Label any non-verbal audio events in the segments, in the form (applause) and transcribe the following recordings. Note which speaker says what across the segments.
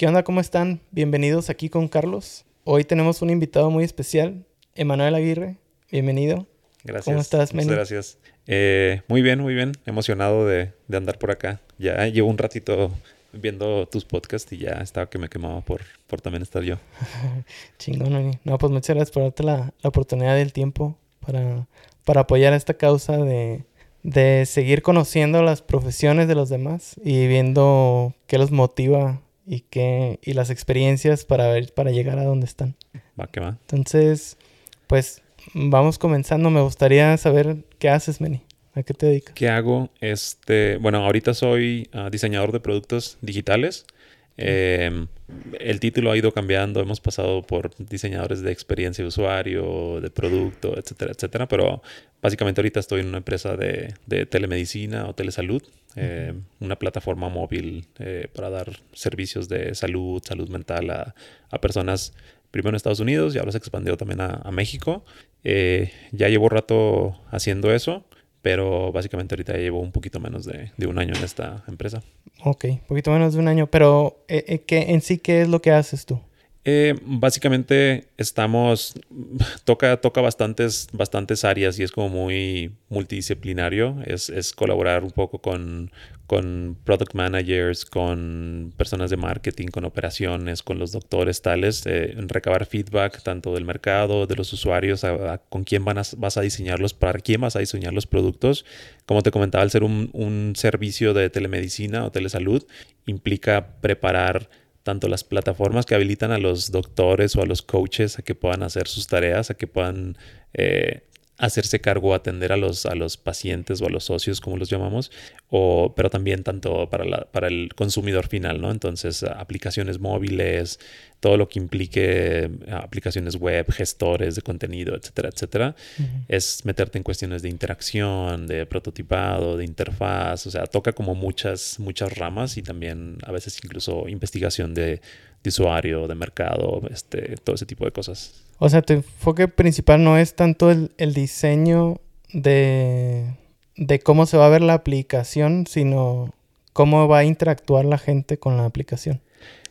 Speaker 1: ¿Qué onda? ¿Cómo están? Bienvenidos aquí con Carlos. Hoy tenemos un invitado muy especial, Emanuel Aguirre. Bienvenido.
Speaker 2: Gracias.
Speaker 1: ¿Cómo estás,
Speaker 2: Muchas
Speaker 1: Meni?
Speaker 2: gracias. Eh, muy bien, muy bien. Emocionado de, de andar por acá. Ya llevo un ratito viendo tus podcasts y ya estaba que me quemaba por, por también estar yo. (laughs)
Speaker 1: Chingón, Meni. No, pues muchas gracias por darte la, la oportunidad del tiempo para, para apoyar esta causa de, de seguir conociendo las profesiones de los demás y viendo qué los motiva y, qué, y las experiencias para, ver, para llegar a donde están.
Speaker 2: Va que va.
Speaker 1: Entonces, pues vamos comenzando. Me gustaría saber qué haces, Meni. ¿A qué te dedicas?
Speaker 2: ¿Qué hago? Este, bueno, ahorita soy ah, diseñador de productos digitales. Eh, el título ha ido cambiando, hemos pasado por diseñadores de experiencia de usuario, de producto, etcétera, etcétera, pero básicamente ahorita estoy en una empresa de, de telemedicina o telesalud, eh, una plataforma móvil eh, para dar servicios de salud, salud mental a, a, personas, primero en Estados Unidos y ahora se expandió también a, a México. Eh, ya llevo rato haciendo eso pero básicamente ahorita llevo un poquito menos de, de, un año en esta empresa.
Speaker 1: Ok, un poquito menos de un año, pero eh, ¿qué, en sí, ¿qué es lo que haces tú?
Speaker 2: Eh, básicamente estamos, toca, toca bastantes, bastantes áreas y es como muy multidisciplinario, es, es colaborar un poco con, con product managers, con personas de marketing, con operaciones, con los doctores tales, eh, recabar feedback tanto del mercado, de los usuarios, a, con quién van a, vas a diseñarlos, para quién vas a diseñar los productos. Como te comentaba, al ser un, un servicio de telemedicina o telesalud, implica preparar tanto las plataformas que habilitan a los doctores o a los coaches a que puedan hacer sus tareas, a que puedan eh, hacerse cargo, atender a los, a los pacientes o a los socios, como los llamamos, o, pero también tanto para, la, para el consumidor final, ¿no? Entonces, aplicaciones móviles, todo lo que implique aplicaciones web, gestores de contenido, etcétera, etcétera, uh -huh. es meterte en cuestiones de interacción, de prototipado, de interfaz, o sea, toca como muchas, muchas ramas y también a veces incluso investigación de, de usuario, de mercado, este, todo ese tipo de cosas.
Speaker 1: O sea, tu enfoque principal no es tanto el, el diseño de, de, cómo se va a ver la aplicación, sino cómo va a interactuar la gente con la aplicación.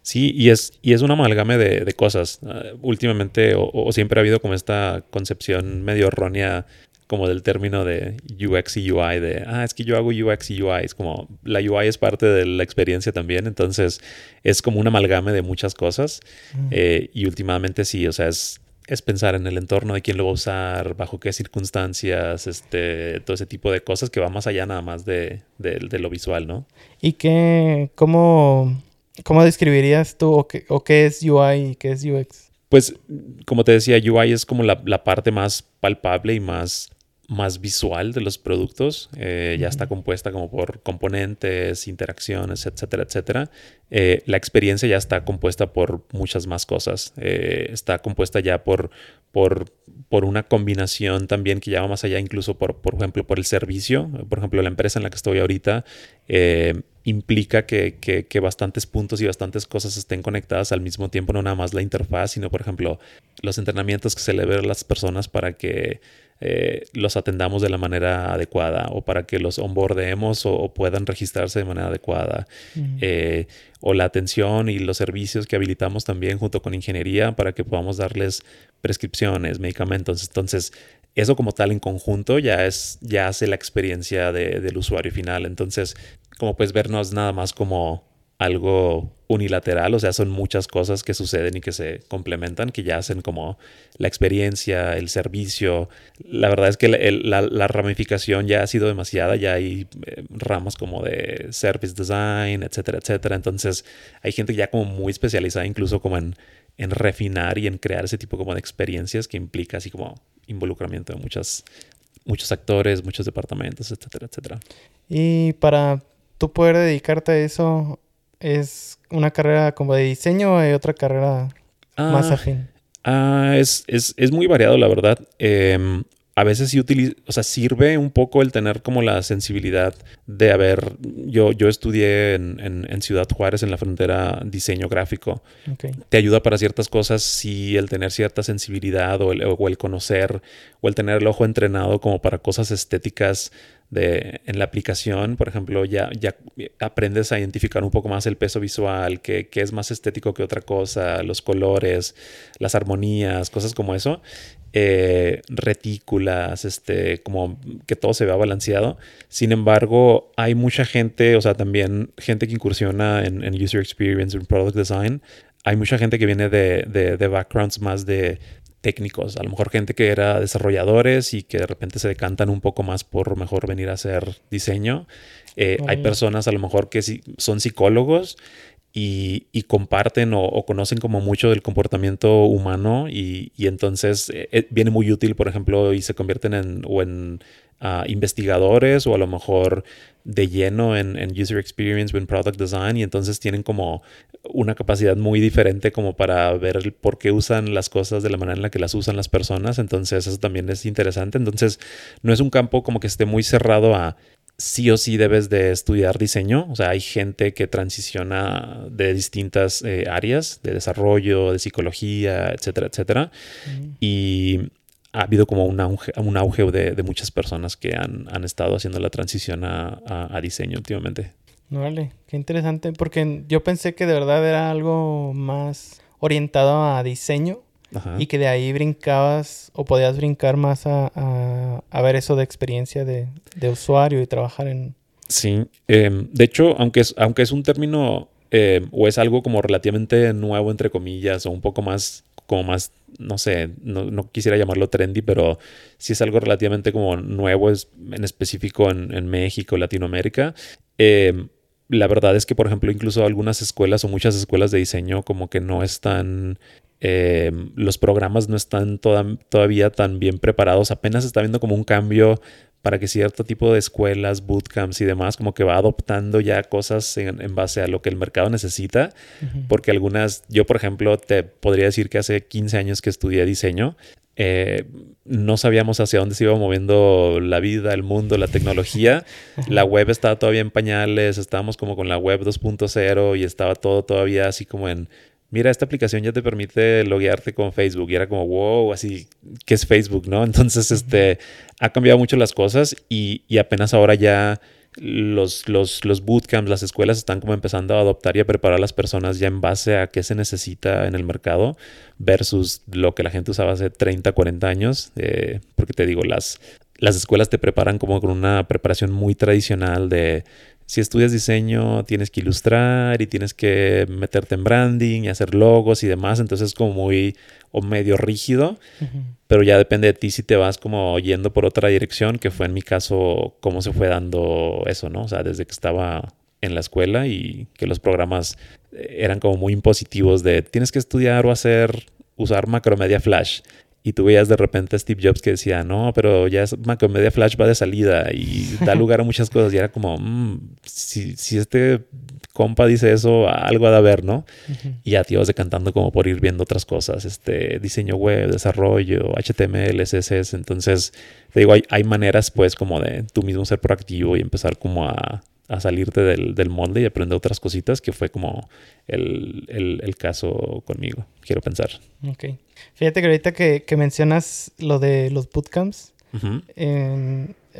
Speaker 2: Sí, y es, y es un amalgame de, de cosas. Uh, últimamente, o, o, siempre ha habido como esta concepción medio errónea como del término de UX y UI, de, ah, es que yo hago UX y UI, es como, la UI es parte de la experiencia también, entonces es como un amalgame de muchas cosas mm. eh, y últimamente sí, o sea, es, es pensar en el entorno de quién lo va a usar, bajo qué circunstancias, este, todo ese tipo de cosas que va más allá nada más de, de, de lo visual, ¿no?
Speaker 1: ¿Y qué, cómo, cómo describirías tú o qué, o qué es UI y qué es UX?
Speaker 2: Pues, como te decía, UI es como la, la parte más palpable y más más visual de los productos. Eh, ya está compuesta como por componentes, interacciones, etcétera, etcétera. Eh, la experiencia ya está compuesta por muchas más cosas. Eh, está compuesta ya por, por, por, una combinación también que ya va más allá, incluso por, por ejemplo, por el servicio. Por ejemplo, la empresa en la que estoy ahorita implica que, que, que, bastantes puntos y bastantes cosas estén conectadas al mismo tiempo, no nada más la interfaz, sino, por ejemplo, los entrenamientos que se le ven a las personas para que eh, los atendamos de la manera adecuada o para que los onboardemos o, o puedan registrarse de manera adecuada. Uh -huh. eh, o la atención y los servicios que habilitamos también junto con ingeniería para que podamos darles prescripciones, medicamentos. Entonces, eso como tal en conjunto ya es, ya hace la experiencia de, del usuario final. Entonces, como puedes vernos nada más como algo unilateral, o sea, son muchas cosas que suceden y que se complementan, que ya hacen como la experiencia, el servicio. La verdad es que la, ramificación ya ha sido demasiada, ya hay eh, ramas como de service design, etcétera, etcétera. Entonces, hay gente ya como muy especializada incluso como en, en refinar y en crear ese tipo como de experiencias que implica así como involucramiento de muchas, muchos actores, muchos departamentos, etcétera, etcétera.
Speaker 1: Y para tú poder dedicarte a eso, ¿Es una carrera como de diseño o hay otra carrera ah, más afín?
Speaker 2: Ah, es, es, es, muy variado, la verdad. Eh, a veces sí utiliza, o sea, sirve un poco el tener como la sensibilidad de haber, yo, yo estudié en, en, en Ciudad Juárez, en la frontera, diseño gráfico.
Speaker 1: Okay.
Speaker 2: Te ayuda para ciertas cosas, sí, el tener cierta sensibilidad o el, o el conocer o el tener el ojo entrenado como para cosas estéticas de, en la aplicación, por ejemplo, ya, ya aprendes a identificar un poco más el peso visual, que, es más estético que otra cosa, los colores, las armonías, cosas como eso. Eh, retículas, este, como que todo se vea balanceado. Sin embargo, hay mucha gente, o sea, también gente que incursiona en, en user experience, en product design. Hay mucha gente que viene de, de, de backgrounds más de técnicos, a lo mejor gente que era desarrolladores y que de repente se decantan un poco más por mejor venir a hacer diseño. Eh, hay personas a lo mejor que son psicólogos y, comparten o, conocen como mucho del comportamiento humano y, entonces eh, eh, viene muy útil, por ejemplo, y se convierten en, o en investigadores o a lo mejor de lleno en, user experience o en product design y entonces tienen como una capacidad muy diferente como para ver por qué usan las cosas de la manera en la que las usan las personas. Entonces eso también es interesante. Entonces no es un campo como que esté muy cerrado a sí o sí debes de estudiar diseño. O sea, hay gente que transiciona de distintas eh, áreas, de desarrollo, de psicología, etcétera, etcétera. Y ha habido como un auge, un auge de, muchas personas que han, estado haciendo la transición a, diseño últimamente.
Speaker 1: Vale, qué interesante, porque yo pensé que de verdad era algo más orientado a diseño y que de ahí brincabas o podías brincar más a, ver eso de experiencia de, usuario y trabajar en...
Speaker 2: Sí, em, de hecho, aunque es, aunque es un término em, o es algo como relativamente nuevo, entre comillas, o un poco más como más, no sé, no, quisiera llamarlo trendy, pero sí es algo relativamente como nuevo, es, en específico en, México, Latinoamérica. Em, la verdad es que, por ejemplo, incluso algunas escuelas o muchas escuelas de diseño como que no están, em, los programas no están todavía tan bien preparados, apenas está viendo como un cambio para que cierto tipo de escuelas, bootcamps y demás, como que va adoptando ya cosas en, base a lo que el mercado necesita, porque algunas, yo por ejemplo, te podría decir que hace 15 años que estudié diseño, eh, no sabíamos hacia dónde se iba moviendo la vida, el mundo, la tecnología. la web estaba todavía en pañales, estábamos como con la web 2.0 y estaba todo todavía así como en mira, esta aplicación ya te permite loguearte con Facebook. Y era como, wow, así, ¿qué es Facebook, no? Entonces, este, ha cambiado mucho las cosas y, apenas ahora ya los, los, los, bootcamps, las escuelas están como empezando a adoptar y a preparar a las personas ya en base a qué se necesita en el mercado versus lo que la gente usaba hace 30, 40 años. Eh, porque te digo, las, las escuelas te preparan como con una preparación muy tradicional de si estudias diseño, tienes que ilustrar y tienes que meterte en branding y hacer logos y demás. Entonces es como muy o medio rígido, pero ya depende de ti si te vas como yendo por otra dirección, que fue en mi caso cómo se fue dando eso, ¿no? O sea, desde que estaba en la escuela y que los programas eh, eran como muy impositivos de tienes que estudiar o hacer, usar macromedia flash y tú veías de repente a Steve Jobs que decía, no, pero ya es Macromedia Flash va de salida y (laughs) da lugar a muchas cosas. Y era como, mm, si, si, este compa dice eso, algo ha de haber, ¿no? Y ya te ibas decantando como por ir viendo otras cosas, este diseño web, desarrollo, HTML, CSS. Entonces, te digo, hay, hay maneras pues como de tú mismo ser proactivo y empezar como a a salirte del, del, molde y aprender otras cositas, que fue como el, el, caso conmigo, quiero pensar.
Speaker 1: Ok. Fíjate que ahorita que, que mencionas lo de los bootcamps,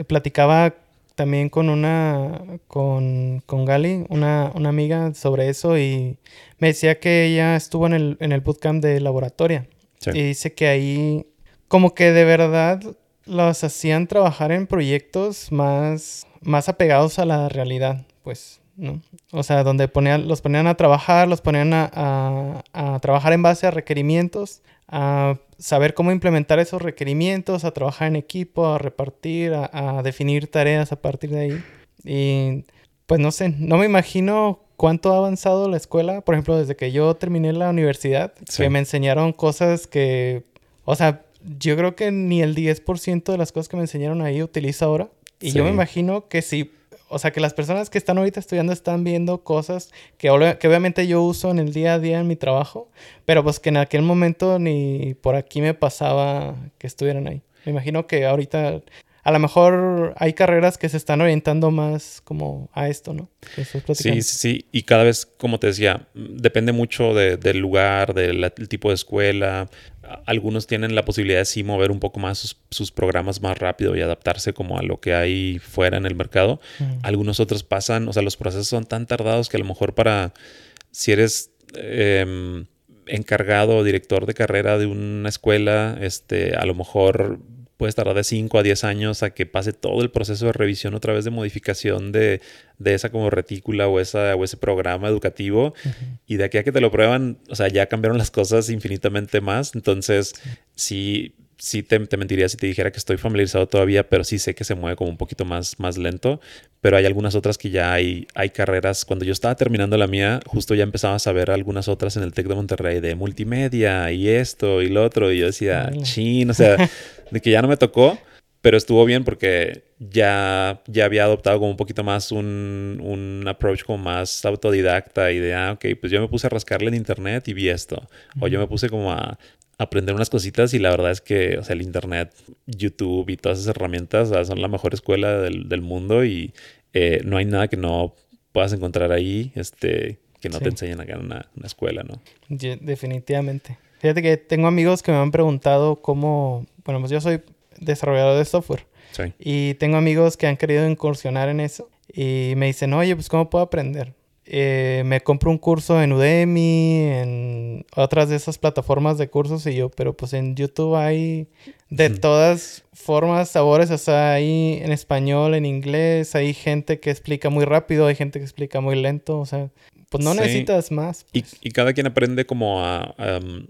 Speaker 1: platicaba también con una, con, con Gali, una, una, amiga, sobre eso y me decía que ella estuvo en el, en el bootcamp de laboratoria. Y dice que ahí como que de verdad los hacían trabajar en proyectos más más apegados a la realidad, pues, ¿no? O sea, donde ponían, los ponían a trabajar, los ponían a, trabajar en base a requerimientos, a saber cómo implementar esos requerimientos, a trabajar en equipo, a repartir, a, definir tareas a partir de ahí. Y pues no sé, no me imagino cuánto ha avanzado la escuela, por ejemplo, desde que yo terminé la universidad, que me enseñaron cosas que, o sea, yo creo que ni el 10% de las cosas que me enseñaron ahí utilizo ahora. Y yo me imagino que si, o sea, que las personas que están ahorita estudiando están viendo cosas que, que obviamente yo uso en el día a día en mi trabajo, pero pues que en aquel momento ni por aquí me pasaba que estuvieran ahí. Me imagino que ahorita a lo mejor hay carreras que se están orientando más como a esto, ¿no?
Speaker 2: Sí, sí, sí. Y cada vez, como te decía, depende mucho del lugar, del tipo de escuela. Algunos tienen la posibilidad de sí mover un poco más sus, programas más rápido y adaptarse como a lo que hay fuera en el mercado. Algunos otros pasan, o sea, los procesos son tan tardados que a lo mejor para, si eres... Em, encargado o director de carrera de una escuela, este, a lo mejor puede tardar de 5 a 10 años a que pase todo el proceso de revisión otra vez de modificación de, esa como retícula o, esa, o ese programa educativo. Y de aquí a que te lo prueban, o sea, ya cambiaron las cosas infinitamente más. Entonces, sí, sí te, mentiría si te dijera que estoy familiarizado todavía, pero sí sé que se mueve como un poquito más, más lento. Pero hay algunas otras que ya hay, hay carreras. Cuando yo estaba terminando la mía, justo ya empezaba a saber algunas otras en el TEC de Monterrey de multimedia y esto y lo otro. Y yo decía, chin, o sea, (laughs) de que ya no me tocó. Pero estuvo bien porque ya, ya había adoptado como un poquito más un, un approach como más autodidacta y de, ah, ok, pues yo me puse a rascarle en internet y vi esto. O yo me puse como a, aprender unas cositas y la verdad es que, o sea, el Internet, YouTube y todas esas herramientas son la mejor escuela del, mundo y eh, no hay nada que no puedas encontrar ahí este, que no te enseñen acá en una, escuela, ¿no?
Speaker 1: definitivamente. Fíjate que tengo amigos que me han preguntado cómo, bueno, pues yo soy desarrollador de software. Sí. Y tengo amigos que han querido incursionar en eso y me dicen, oye, pues ¿cómo puedo aprender? Eh, me compro un curso en Udemy, en otras de esas plataformas de cursos y yo, pero pues en YouTube hay de todas formas, sabores, o sea, hay en español, en inglés, hay gente que explica muy rápido, hay gente que explica muy lento, o sea, pues no necesitas más.
Speaker 2: Y, pues. y, cada quien aprende como a,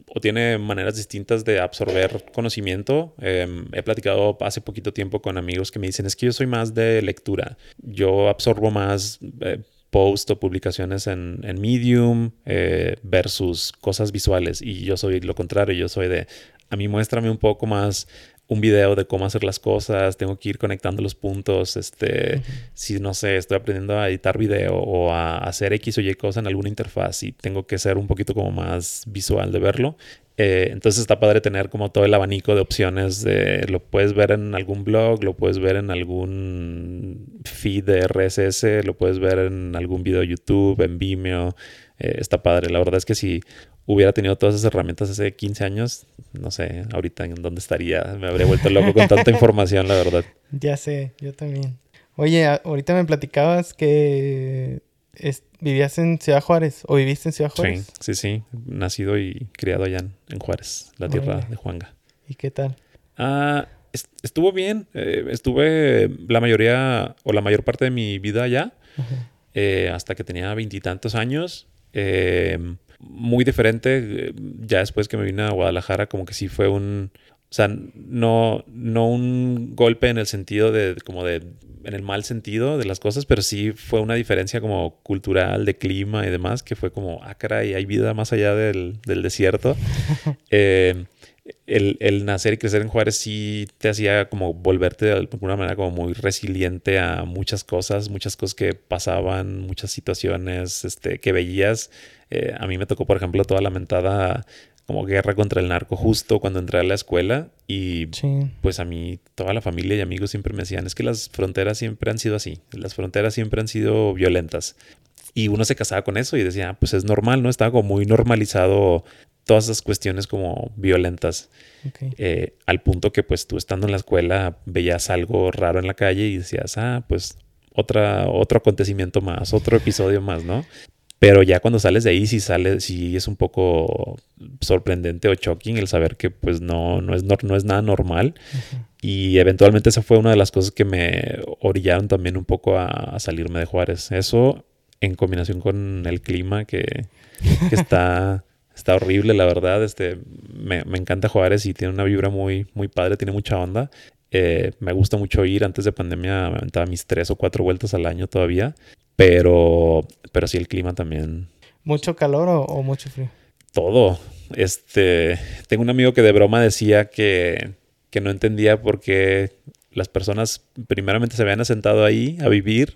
Speaker 2: o tiene maneras distintas de absorber conocimiento. Em, he platicado hace poquito tiempo con amigos que me dicen, es que yo soy más de lectura, yo absorbo más... Eh, post o publicaciones en, Medium eh, versus cosas visuales. Y yo soy lo contrario, yo soy de, a mí muéstrame un poco más un video de cómo hacer las cosas, tengo que ir conectando los puntos, este, si no sé, estoy aprendiendo a editar video o a hacer X o Y cosa en alguna interfaz y tengo que ser un poquito como más visual de verlo, eh, entonces está padre tener como todo el abanico de opciones. De, lo puedes ver en algún blog, lo puedes ver en algún feed de RSS, lo puedes ver en algún video de YouTube, en Vimeo. Eh, está padre. La verdad es que si hubiera tenido todas esas herramientas hace 15 años, no sé, ahorita en dónde estaría. Me habría vuelto loco con tanta (laughs) información, la verdad.
Speaker 1: Ya sé, yo también. Oye, ahorita me platicabas que ¿Vivías en Ciudad Juárez o viviste en Ciudad Juárez?
Speaker 2: Sí, sí, sí. Nacido y criado allá en, Juárez, la tierra de Juanga.
Speaker 1: ¿Y qué tal?
Speaker 2: Ah, estuvo bien. Eh, estuve la mayoría o la mayor parte de mi vida allá eh, hasta que tenía veintitantos años. Eh, muy diferente. Ya después que me vine a Guadalajara, como que sí fue un. O sea, no, no un golpe en el sentido de como de en el mal sentido de las cosas, pero sí fue una diferencia como cultural, de clima y demás, que fue como, ah, caray, hay vida más allá del, desierto. (laughs) Eh, el, nacer y crecer en Juárez sí te hacía como volverte de alguna manera como muy resiliente a muchas cosas, muchas cosas que pasaban, muchas situaciones este, que veías. Eh, a mí me tocó, por ejemplo, toda la mentada como guerra contra el narco justo cuando entré a la escuela y pues a mí toda la familia y amigos siempre me decían es que las fronteras siempre han sido así, las fronteras siempre han sido violentas y uno se casaba con eso y decía ah, pues es normal, ¿no? Estaba como muy normalizado todas esas cuestiones como violentas eh, al punto que pues tú estando en la escuela veías algo raro en la calle y decías ah pues otra, otro acontecimiento más, otro episodio más, ¿no? Pero ya cuando sales de ahí, sí sale, sí es un poco sorprendente o shocking el saber que pues no, no, es, no, es nada normal. Y eventualmente esa fue una de las cosas que me orillaron también un poco a, salirme de Juárez. Eso en combinación con el clima que, está, está horrible, la verdad. Este, me, encanta Juárez y tiene una vibra muy, muy padre, tiene mucha onda. Eh, me gusta mucho ir. Antes de pandemia me aventaba mis tres o cuatro vueltas al año todavía. Pero, pero sí el clima también.
Speaker 1: ¿Mucho calor o, mucho frío?
Speaker 2: Todo. Este, tengo un amigo que de broma decía que, que no entendía por qué las personas primeramente se habían asentado ahí a vivir,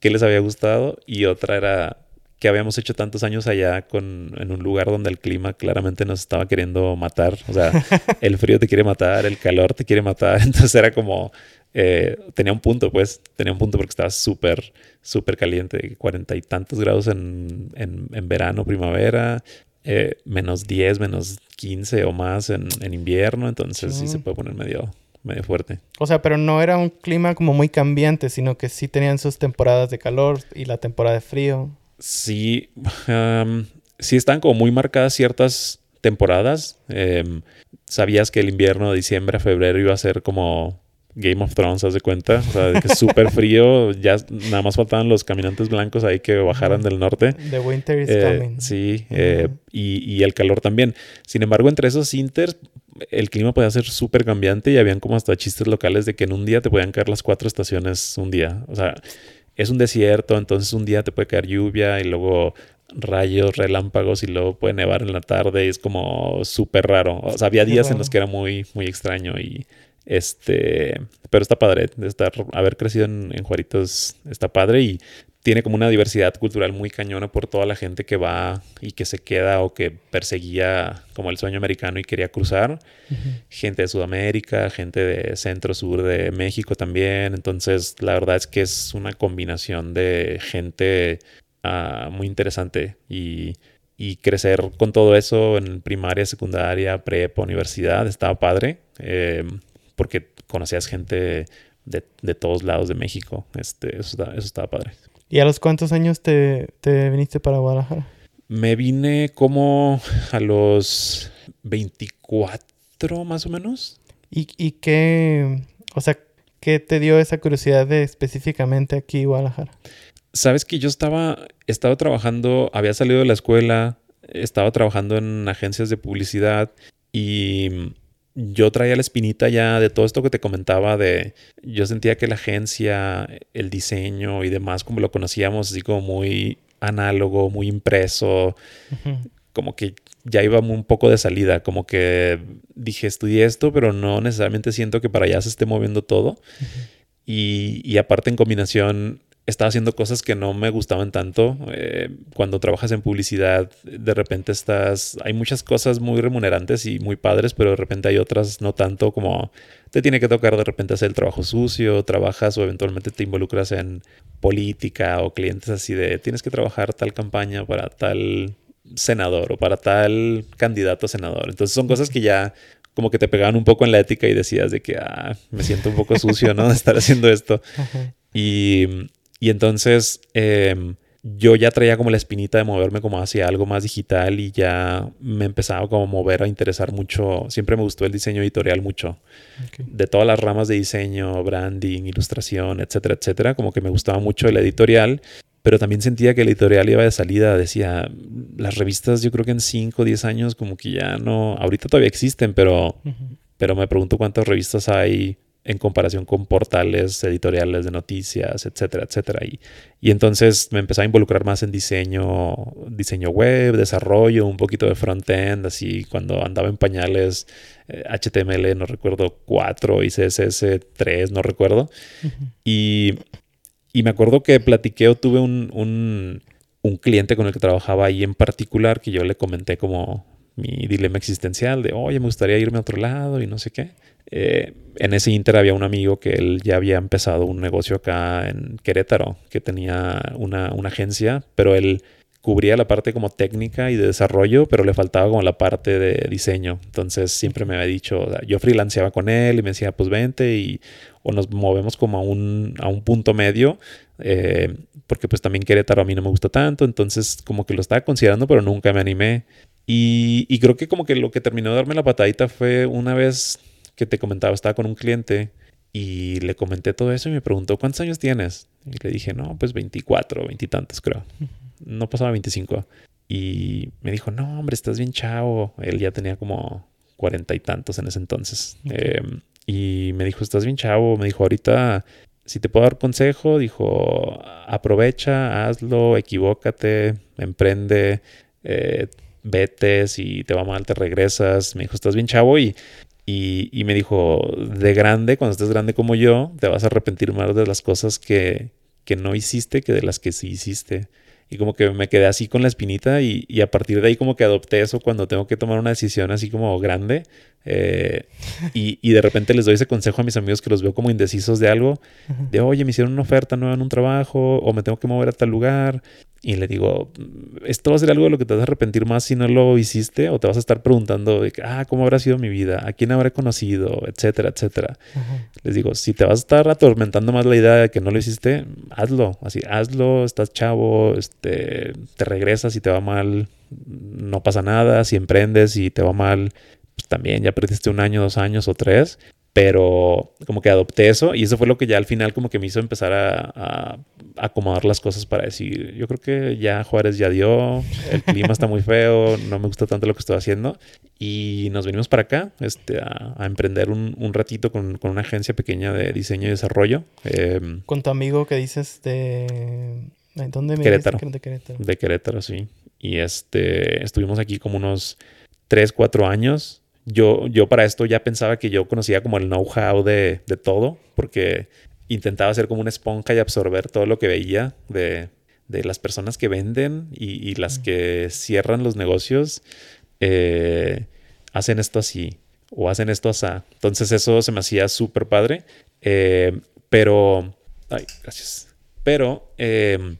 Speaker 2: que les había gustado, y otra era que habíamos hecho tantos años allá con, en un lugar donde el clima claramente nos estaba queriendo matar. O sea, (laughs) el frío te quiere matar, el calor te quiere matar. (laughs) Entonces era como, eh, tenía un punto, pues, tenía un punto porque estaba súper, súper caliente, cuarenta y tantos grados en, en, verano, primavera, eh, menos 10, menos 15 o más en, en invierno, entonces sí. se puede poner medio, medio fuerte.
Speaker 1: O sea, pero no era un clima como muy cambiante, sino que sí tenían sus temporadas de calor y la temporada de frío.
Speaker 2: Sí, sí están como muy marcadas ciertas temporadas. Em, sabías que el invierno de diciembre a febrero iba a ser como Game of Thrones, haz de cuenta. O sea, que súper frío. (laughs) Ya nada más faltaban los caminantes blancos ahí que bajaran del norte.
Speaker 1: The winter is
Speaker 2: eh,
Speaker 1: coming.
Speaker 2: Sí, eh, y, y, el calor también. Sin embargo, entre esos inters, el clima podía ser súper cambiante y habían como hasta chistes locales de que en un día te podían caer las cuatro estaciones un día. O sea, es un desierto, entonces un día te puede caer lluvia y luego rayos, relámpagos y luego puede nevar en la tarde y es como súper raro. O sea, había días en los que era muy, muy extraño y este, pero está padre estar, haber crecido en, en Juaritos está padre y tiene como una diversidad cultural muy cañona por toda la gente que va y que se queda o que perseguía como el sueño americano y quería cruzar. Gente de Sudamérica, gente de centro sur de México también. Entonces, la verdad es que es una combinación de gente uh, muy interesante y, y, crecer con todo eso en primaria, secundaria, prepa, universidad, estaba padre eh, porque conocías gente de, de, todos lados de México. Este, eso, eso estaba padre.
Speaker 1: ¿Y a los cuántos años te, te viniste para Guadalajara?
Speaker 2: Me vine como a los 24 más o menos.
Speaker 1: ¿Y, y qué, o sea, qué te dio esa curiosidad de específicamente aquí Guadalajara?
Speaker 2: Sabes que yo estaba, estaba trabajando, había salido de la escuela, estaba trabajando en agencias de publicidad y yo traía la espinita ya de todo esto que te comentaba de yo sentía que la agencia, el diseño y demás como lo conocíamos así como muy análogo, muy impreso, como que ya iba un poco de salida, como que dije estudié esto, pero no necesariamente siento que para allá se esté moviendo todo. y, y, aparte en combinación estaba haciendo cosas que no me gustaban tanto. Eh, cuando trabajas en publicidad, de repente estás, hay muchas cosas muy remunerantes y muy padres, pero de repente hay otras no tanto como te tiene que tocar de repente hacer el trabajo sucio, trabajas o eventualmente te involucras en política o clientes así de tienes que trabajar tal campaña para tal senador o para tal candidato a senador. Entonces son cosas que ya como que te pegaban un poco en la ética y decías de que ah, me siento un poco sucio, ¿no? De estar haciendo esto. (laughs) Y y entonces em, yo ya traía como la espinita de moverme como hacia algo más digital y ya me empezaba como a mover a interesar mucho. Siempre me gustó el diseño editorial mucho. De todas las ramas de diseño, branding, ilustración, etcétera, etcétera. Como que me gustaba mucho el editorial. Pero también sentía que el editorial iba de salida. Decía, las revistas yo creo que en 5 o 10 años como que ya no... Ahorita todavía existen, pero, pero me pregunto cuántas revistas hay en comparación con portales editoriales de noticias, etcétera, etcétera. Y, y entonces me empecé a involucrar más en diseño, diseño web, desarrollo, un poquito de front-end, así cuando andaba en pañales HTML, eh, no recuerdo, 4 y CSS 3, no recuerdo. y, y, me acuerdo que platiqué o tuve un, un, un cliente con el que trabajaba ahí en particular que yo le comenté como mi dilema existencial de, oye, me gustaría irme a otro lado y no sé qué. Eh, en ese inter había un amigo que él ya había empezado un negocio acá en Querétaro, que tenía una, una, agencia, pero él cubría la parte como técnica y de desarrollo, pero le faltaba como la parte de diseño. Entonces siempre me había dicho, yo freelanceaba con él y me decía, pues vente y o nos movemos como a un, a un punto medio, eh, porque pues también Querétaro a mí no me gusta tanto, entonces como que lo estaba considerando, pero nunca me animé. Y, y creo que como que lo que terminó de darme la patadita fue una vez que te comentaba, estaba con un cliente y le comenté todo eso y me preguntó, ¿cuántos años tienes? Y le dije, no, pues 24, veintitantos creo. No pasaba 25. Y me dijo, no, hombre, estás bien chavo. Él ya tenía como cuarenta y tantos en ese entonces. Em, y me dijo, estás bien chavo. Me dijo, ahorita, si te puedo dar consejo, dijo, aprovecha, hazlo, equivócate, emprende, eh, vete, si te va mal te regresas. Me dijo, estás bien chavo y y, me dijo, de grande, cuando estés grande como yo, te vas a arrepentir más de las cosas que, que no hiciste que de las que sí hiciste. Y como que me quedé así con la espinita y, y, a partir de ahí como que adopté eso cuando tengo que tomar una decisión así como grande. Eh, y, y, de repente les doy ese consejo a mis amigos que los veo como indecisos de algo, de oye, me hicieron una oferta nueva en un trabajo o me tengo que mover a tal lugar. Y le digo, esto va a ser algo de lo que te vas a arrepentir más si no lo hiciste o te vas a estar preguntando de, ah, ¿cómo habrá sido mi vida? ¿A quién habré conocido? Etcétera, etcétera. Les digo, si te vas a estar atormentando más la idea de que no lo hiciste, hazlo. Así, hazlo, estás chavo, este, te regresas y te va mal, no pasa nada. Si emprendes y te va mal, pues también ya perdiste un año, dos años o tres, pero como que adopté eso y eso fue lo que ya al final como que me hizo empezar a, acomodar las cosas para decir, yo creo que ya Juárez ya dio, el clima está muy feo, no me gusta tanto lo que estoy haciendo y nos venimos para acá este, a, emprender un, ratito con, una agencia pequeña de diseño y desarrollo.
Speaker 1: Em, con tu amigo que dices de... ¿Dónde me
Speaker 2: Querétaro. De Querétaro. De Querétaro, sí. Y este, estuvimos aquí como unos 3, 4 años yo, yo para esto ya pensaba que yo conocía como el know-how de, todo, porque intentaba ser como una esponja y absorber todo lo que veía de, las personas que venden y, las que cierran los negocios, eh, hacen esto así o hacen esto así. Entonces eso se me hacía súper padre, eh, pero... Ay, gracias. Pero eh,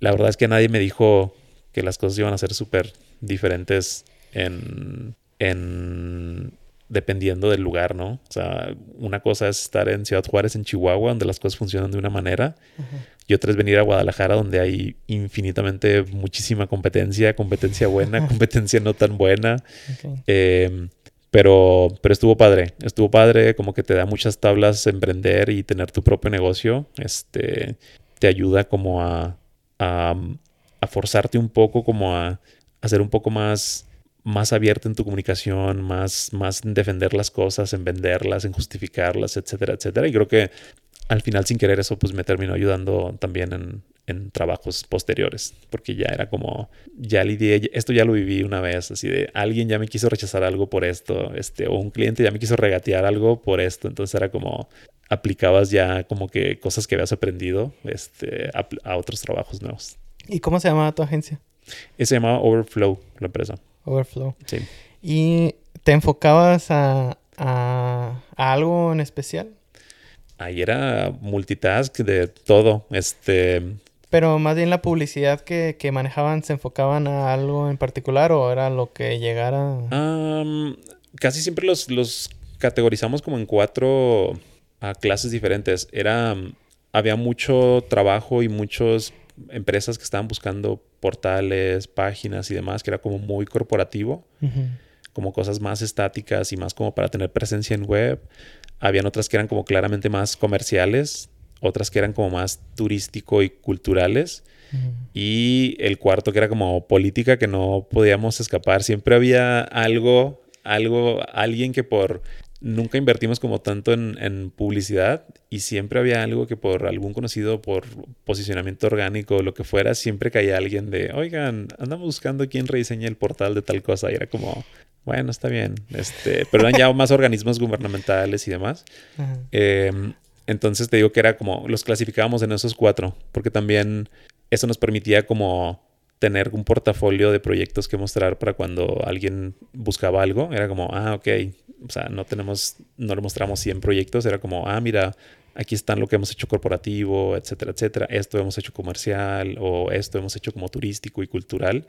Speaker 2: la verdad es que nadie me dijo que las cosas iban a ser súper diferentes en en dependiendo del lugar, ¿no? O sea, una cosa es estar en Ciudad Juárez, en Chihuahua, donde las cosas funcionan de una manera, y otra es venir a Guadalajara, donde hay infinitamente muchísima competencia, competencia buena, (laughs) competencia no tan buena. Em, pero, pero estuvo padre, estuvo padre, como que te da muchas tablas emprender y tener tu propio negocio. Este, te ayuda como a, a, a forzarte un poco, como a, a ser un poco más más abierta en tu comunicación, más, más en defender las cosas, en venderlas, en justificarlas, etcétera, etcétera. Y creo que al final, sin querer, eso pues me terminó ayudando también en, en trabajos posteriores, porque ya era como, ya lidié, esto ya lo viví una vez, así de alguien ya me quiso rechazar algo por esto, este, o un cliente ya me quiso regatear algo por esto, entonces era como, aplicabas ya como que cosas que habías aprendido este, a, a otros trabajos nuevos.
Speaker 1: ¿Y cómo se llamaba tu agencia?
Speaker 2: Se llamaba Overflow, la empresa.
Speaker 1: Overflow. Sí. ¿Y te enfocabas a, a, algo en especial?
Speaker 2: Ahí era multitask de todo. Este.
Speaker 1: Pero más bien la publicidad que, que manejaban, ¿se enfocaban a algo en particular o era lo que llegara?
Speaker 2: casi siempre los, los categorizamos como en cuatro clases diferentes. Era. Había mucho trabajo y muchas empresas que estaban buscando portales, páginas y demás, que era como muy corporativo, como cosas más estáticas y más como para tener presencia en web. Habían otras que eran como claramente más comerciales, otras que eran como más turístico y culturales. Y el cuarto que era como política que no podíamos escapar. Siempre había algo, algo, alguien que por nunca invertimos como tanto en, publicidad y siempre había algo que por algún conocido, por posicionamiento orgánico o lo que fuera, siempre caía alguien de, oigan, andamos buscando quién rediseña el portal de tal cosa. Y era como, bueno, está bien. Este, pero eran ya (laughs) más organismos gubernamentales y demás. Em, entonces te digo que era como, los clasificábamos en esos cuatro, porque también eso nos permitía como tener un portafolio de proyectos que mostrar para cuando alguien buscaba algo. Era como, ah, ok, o sea, no tenemos, no le mostramos 100 proyectos, era como, ah, mira, aquí están lo que hemos hecho corporativo, etcétera, etcétera. Esto hemos hecho comercial o esto hemos hecho como turístico y cultural.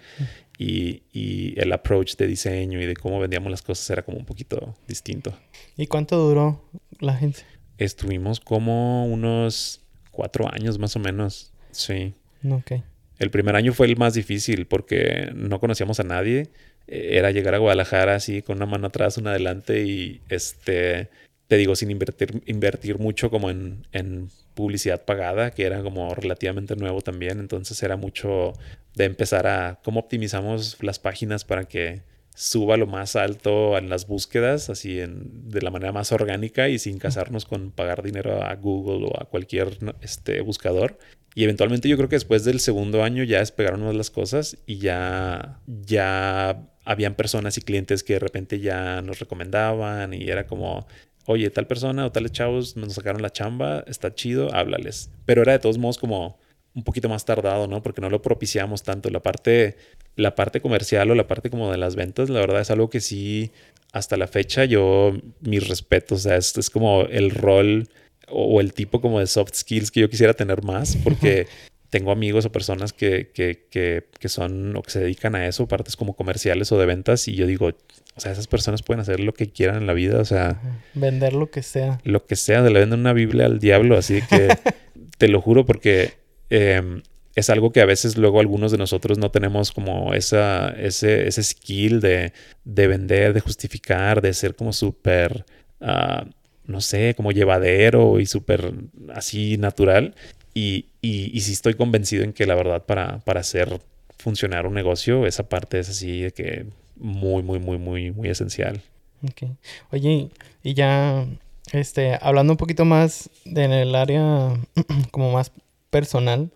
Speaker 2: Y, y, el approach de diseño y de cómo vendíamos las cosas era como un poquito distinto.
Speaker 1: ¿Y cuánto duró la agencia?
Speaker 2: Estuvimos como unos cuatro años más o menos. Sí.
Speaker 1: Ok.
Speaker 2: El primer año fue el más difícil porque no conocíamos a nadie. Era llegar a Guadalajara así con una mano atrás, una adelante y este, te digo, sin invertir, mucho como en, en publicidad pagada, que era como relativamente nuevo también, entonces era mucho de empezar a cómo optimizamos las páginas para que suba lo más alto en las búsquedas, así en, de la manera más orgánica y sin casarnos con pagar dinero a Google o a cualquier este, buscador. Y eventualmente yo creo que después del segundo año ya despegaron más las cosas y ya, ya habían personas y clientes que de repente ya nos recomendaban y era como, oye, tal persona o tales chavos nos sacaron la chamba, está chido, háblales. Pero era de todos modos como un poquito más tardado, ¿no? Porque no lo propiciamos tanto. La parte, la parte comercial o la parte como de las ventas, la verdad es algo que sí hasta la fecha, yo, mis respetos, o sea, es, es como el rol o el tipo como de soft skills que yo quisiera tener más, porque tengo amigos o personas que, que, que, que, son o que se dedican a eso, partes como comerciales o de ventas, y yo digo, o sea, esas personas pueden hacer lo que quieran en la vida, o sea...
Speaker 1: Vender lo que sea.
Speaker 2: Lo que sea, se le venden una Biblia al diablo, así que (laughs) te lo juro porque em, es algo que a veces luego algunos de nosotros no tenemos como esa, ese, ese skill de, de vender, de justificar, de ser como súper... Uh, no sé, como llevadero y súper así natural. Y, y, sí estoy convencido en que la verdad para, para hacer funcionar un negocio, esa parte es así de que muy, muy, muy, muy, muy esencial.
Speaker 1: Oye, y ya, este, hablando un poquito más de en el área (clears throat) como más personal,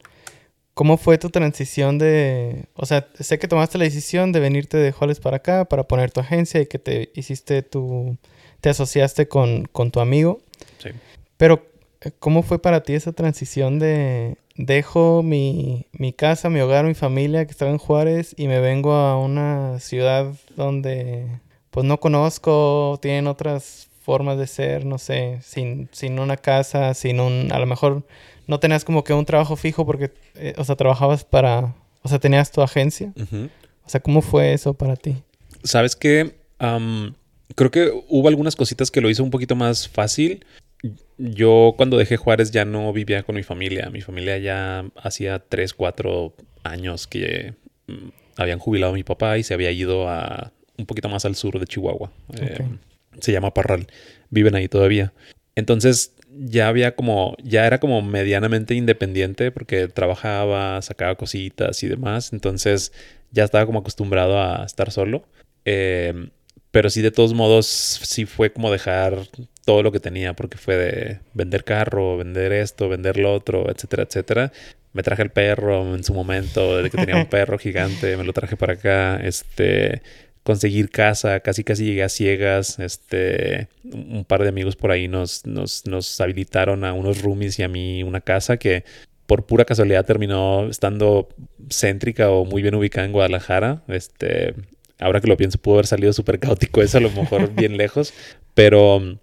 Speaker 1: ¿cómo fue tu transición de, o sea, sé que tomaste la decisión de venirte de Hollis para acá para poner tu agencia y que te hiciste tu, te asociaste con, con tu amigo.
Speaker 2: Sí.
Speaker 1: Pero ¿Cómo fue para ti esa transición de dejo mi, mi, casa, mi hogar, mi familia que estaba en Juárez y me vengo a una ciudad donde pues no conozco, tienen otras formas de ser, no sé, sin, sin una casa, sin un, a lo mejor no tenías como que un trabajo fijo porque, eh, o sea, trabajabas para, o sea, tenías tu agencia. O sea, ¿cómo fue eso para ti?
Speaker 2: Sabes que creo que hubo algunas cositas que lo hizo un poquito más fácil yo cuando dejé Juárez ya no vivía con mi familia. Mi familia ya hacía 3, 4 años que mm, habían jubilado a mi papá y se había ido a un poquito más al sur de Chihuahua. Eh, se llama Parral. Viven ahí todavía. Entonces ya había como, ya era como medianamente independiente porque trabajaba, sacaba cositas y demás. Entonces ya estaba como acostumbrado a estar solo. Eh, pero sí, de todos modos, sí fue como dejar todo lo que tenía, porque fue de vender carro, vender esto, vender lo otro, etcétera, etcétera. Me traje el perro en su momento, de que tenía un (laughs) perro gigante, me lo traje para acá. Este, conseguir casa, casi casi llegué a ciegas. Este, un par de amigos por ahí nos, nos, nos habilitaron a unos roomies y a mí una casa que por pura casualidad terminó estando céntrica o muy bien ubicada en Guadalajara. Este, ahora que lo pienso, pudo haber salido súper caótico eso, a lo mejor (laughs) bien lejos. Pero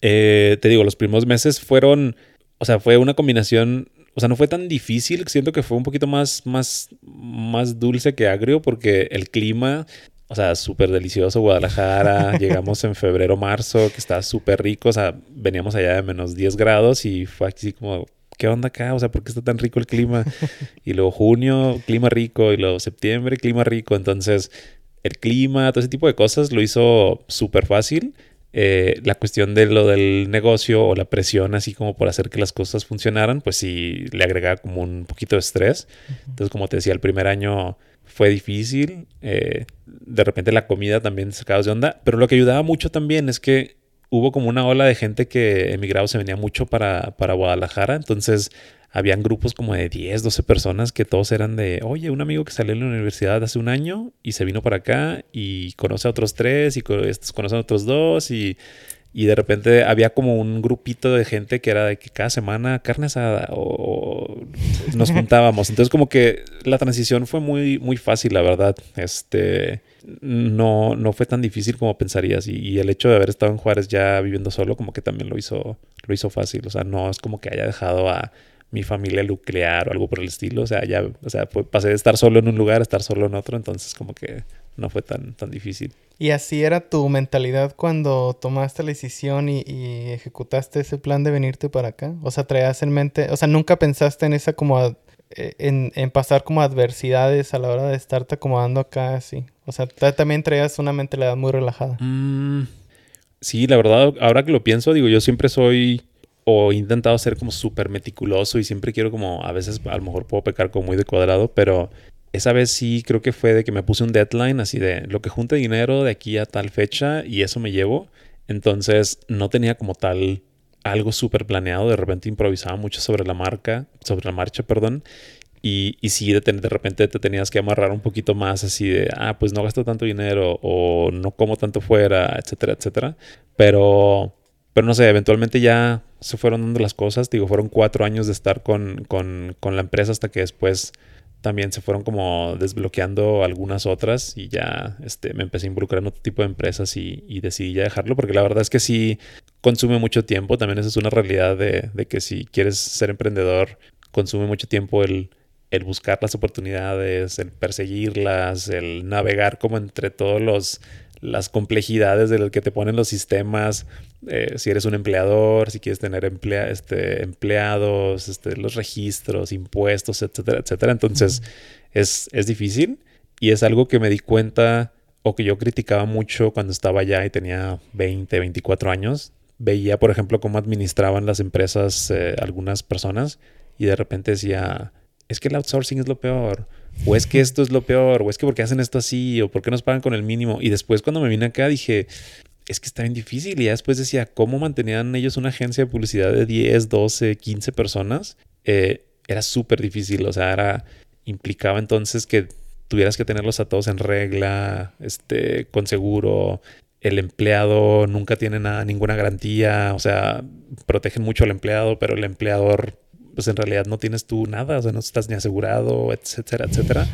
Speaker 2: eh, te digo, los primeros meses fueron, o sea, fue una combinación, o sea, no fue tan difícil, siento que fue un poquito más, más, más dulce que agrio porque el clima... O sea, súper delicioso Guadalajara. (laughs) Llegamos en febrero, marzo, que estaba súper rico. O sea, veníamos allá de menos 10 grados y fue así como, ¿qué onda acá? O sea, ¿por qué está tan rico el clima? (laughs) Y luego junio, clima rico. Y luego septiembre, clima rico. Entonces, el clima, todo ese tipo de cosas lo hizo súper fácil. Eh, la cuestión de lo del negocio o la presión así como por hacer que las cosas funcionaran, pues sí le agregaba como un poquito de estrés. Entonces, como te decía, el primer año fue difícil. Eh, de repente la comida también sacaba de onda. Pero lo que ayudaba mucho también es que hubo como una ola de gente que emigrado se venía mucho para, para Guadalajara. Entonces habían grupos como de 10, 12 personas que todos eran de, oye, un amigo que salió de la universidad hace un año y se vino para acá y conoce a otros tres y conoce a otros dos y, y de repente había como un grupito de gente que era de que cada semana carne asada o, nos (laughs) juntábamos. Entonces como que la transición fue muy, muy fácil, la verdad. Este, no, no fue tan difícil como pensarías y, y, el hecho de haber estado en Juárez ya viviendo solo como que también lo hizo, lo hizo fácil. O sea, no es como que haya dejado a mi familia nuclear o algo por el estilo. O sea, ya, o sea, pasé de estar solo en un lugar a estar solo en otro, entonces como que no fue tan, tan difícil.
Speaker 1: ¿Y así era tu mentalidad cuando tomaste la decisión y, ejecutaste ese plan de venirte para acá? O sea, traías en mente, o sea, nunca pensaste en esa como, eh, en, en, pasar como adversidades a la hora de estarte acomodando acá, así. O sea, también traías una mentalidad muy relajada.
Speaker 2: Mm, sí, la verdad, ahora que lo pienso, digo, yo siempre soy o he intentado ser como súper meticuloso y siempre quiero como, a veces a lo mejor puedo pecar como muy de cuadrado, pero esa vez sí creo que fue de que me puse un deadline así de lo que junte dinero de aquí a tal fecha y eso me llevo. Entonces no tenía como tal algo súper planeado, de repente improvisaba mucho sobre la marca, sobre la marcha, perdón. Y, y sí, de, de, repente te tenías que amarrar un poquito más así de, ah, pues no gasto tanto dinero o no como tanto fuera, etcétera, etcétera. Pero pero no sé, eventualmente ya se fueron dando las cosas. Digo, fueron cuatro años de estar con, con, con la empresa hasta que después también se fueron como desbloqueando algunas otras y ya este, me empecé a involucrar en otro tipo de empresas y, decidí ya dejarlo porque la verdad es que sí consume mucho tiempo. También esa es una realidad de, de que si quieres ser emprendedor, consume mucho tiempo el, el buscar las oportunidades, el perseguirlas, el navegar como entre todos los las complejidades de las que te ponen los sistemas, eh, si eres un empleador, si quieres tener emplea este, empleados, este, los registros, impuestos, etcétera, etcétera. Entonces es, es difícil y es algo que me di cuenta o que yo criticaba mucho cuando estaba allá y tenía 20, 24 años. Veía, por ejemplo, cómo administraban las empresas eh, algunas personas y de repente decía, es que el outsourcing es lo peor, o es que esto es lo peor, o es que porque hacen esto así, o porque nos pagan con el mínimo. Y después cuando me vine acá dije, es que está bien difícil. Y ya después decía, ¿cómo mantenían ellos una agencia de publicidad de 10, 12, 15 personas? Eh, era súper difícil, o sea, era, implicaba entonces que tuvieras que tenerlos a todos en regla, este, con seguro. El empleado nunca tiene nada, ninguna garantía, o sea, protegen mucho al empleado, pero el empleador pues en realidad no tienes tú nada, o sea, no estás ni asegurado, etcétera, etcétera.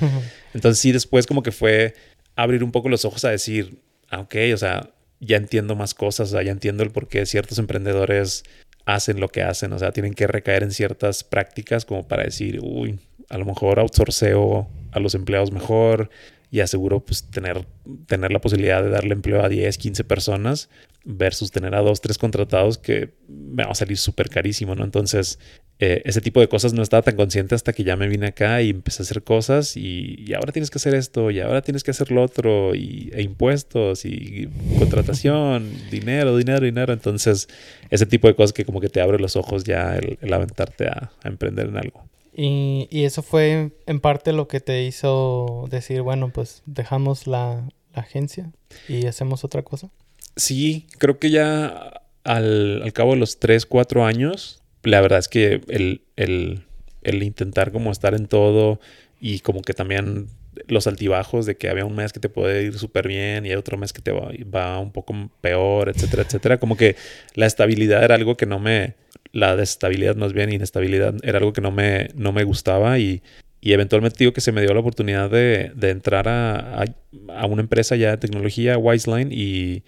Speaker 2: Entonces sí, después como que fue abrir un poco los ojos a decir, ah, ok, o sea, ya entiendo más cosas, o sea, ya entiendo el por qué ciertos emprendedores hacen lo que hacen, o sea, tienen que recaer en ciertas prácticas como para decir, uy, a lo mejor outsourceo a los empleados mejor y aseguro pues tener, tener la posibilidad de darle empleo a 10, 15 personas versus tener a dos, tres contratados que me va a salir súper carísimo, ¿no? Entonces, eh, ese tipo de cosas no estaba tan consciente hasta que ya me vine acá y empecé a hacer cosas y, ahora tienes que hacer esto y ahora tienes que hacer lo otro y, e impuestos y contratación, (laughs) dinero, dinero, dinero. Entonces, ese tipo de cosas que como que te abre los ojos ya el, aventarte a, emprender en algo.
Speaker 1: Y, y, eso fue en parte lo que te hizo decir, bueno, pues dejamos la, la agencia y hacemos otra cosa.
Speaker 2: Sí, creo que ya al, al cabo de los 3, 4 años la verdad es que el, el, intentar como estar en todo y como que también los altibajos de que había un mes que te puede ir súper bien y hay otro mes que te va, un poco peor, etcétera, etcétera. Como que la estabilidad era algo que no me, la desestabilidad más bien, inestabilidad era algo que no me, no me gustaba y, y eventualmente digo que se me dio la oportunidad de, de entrar a, a, una empresa ya de tecnología, Wiseline, y,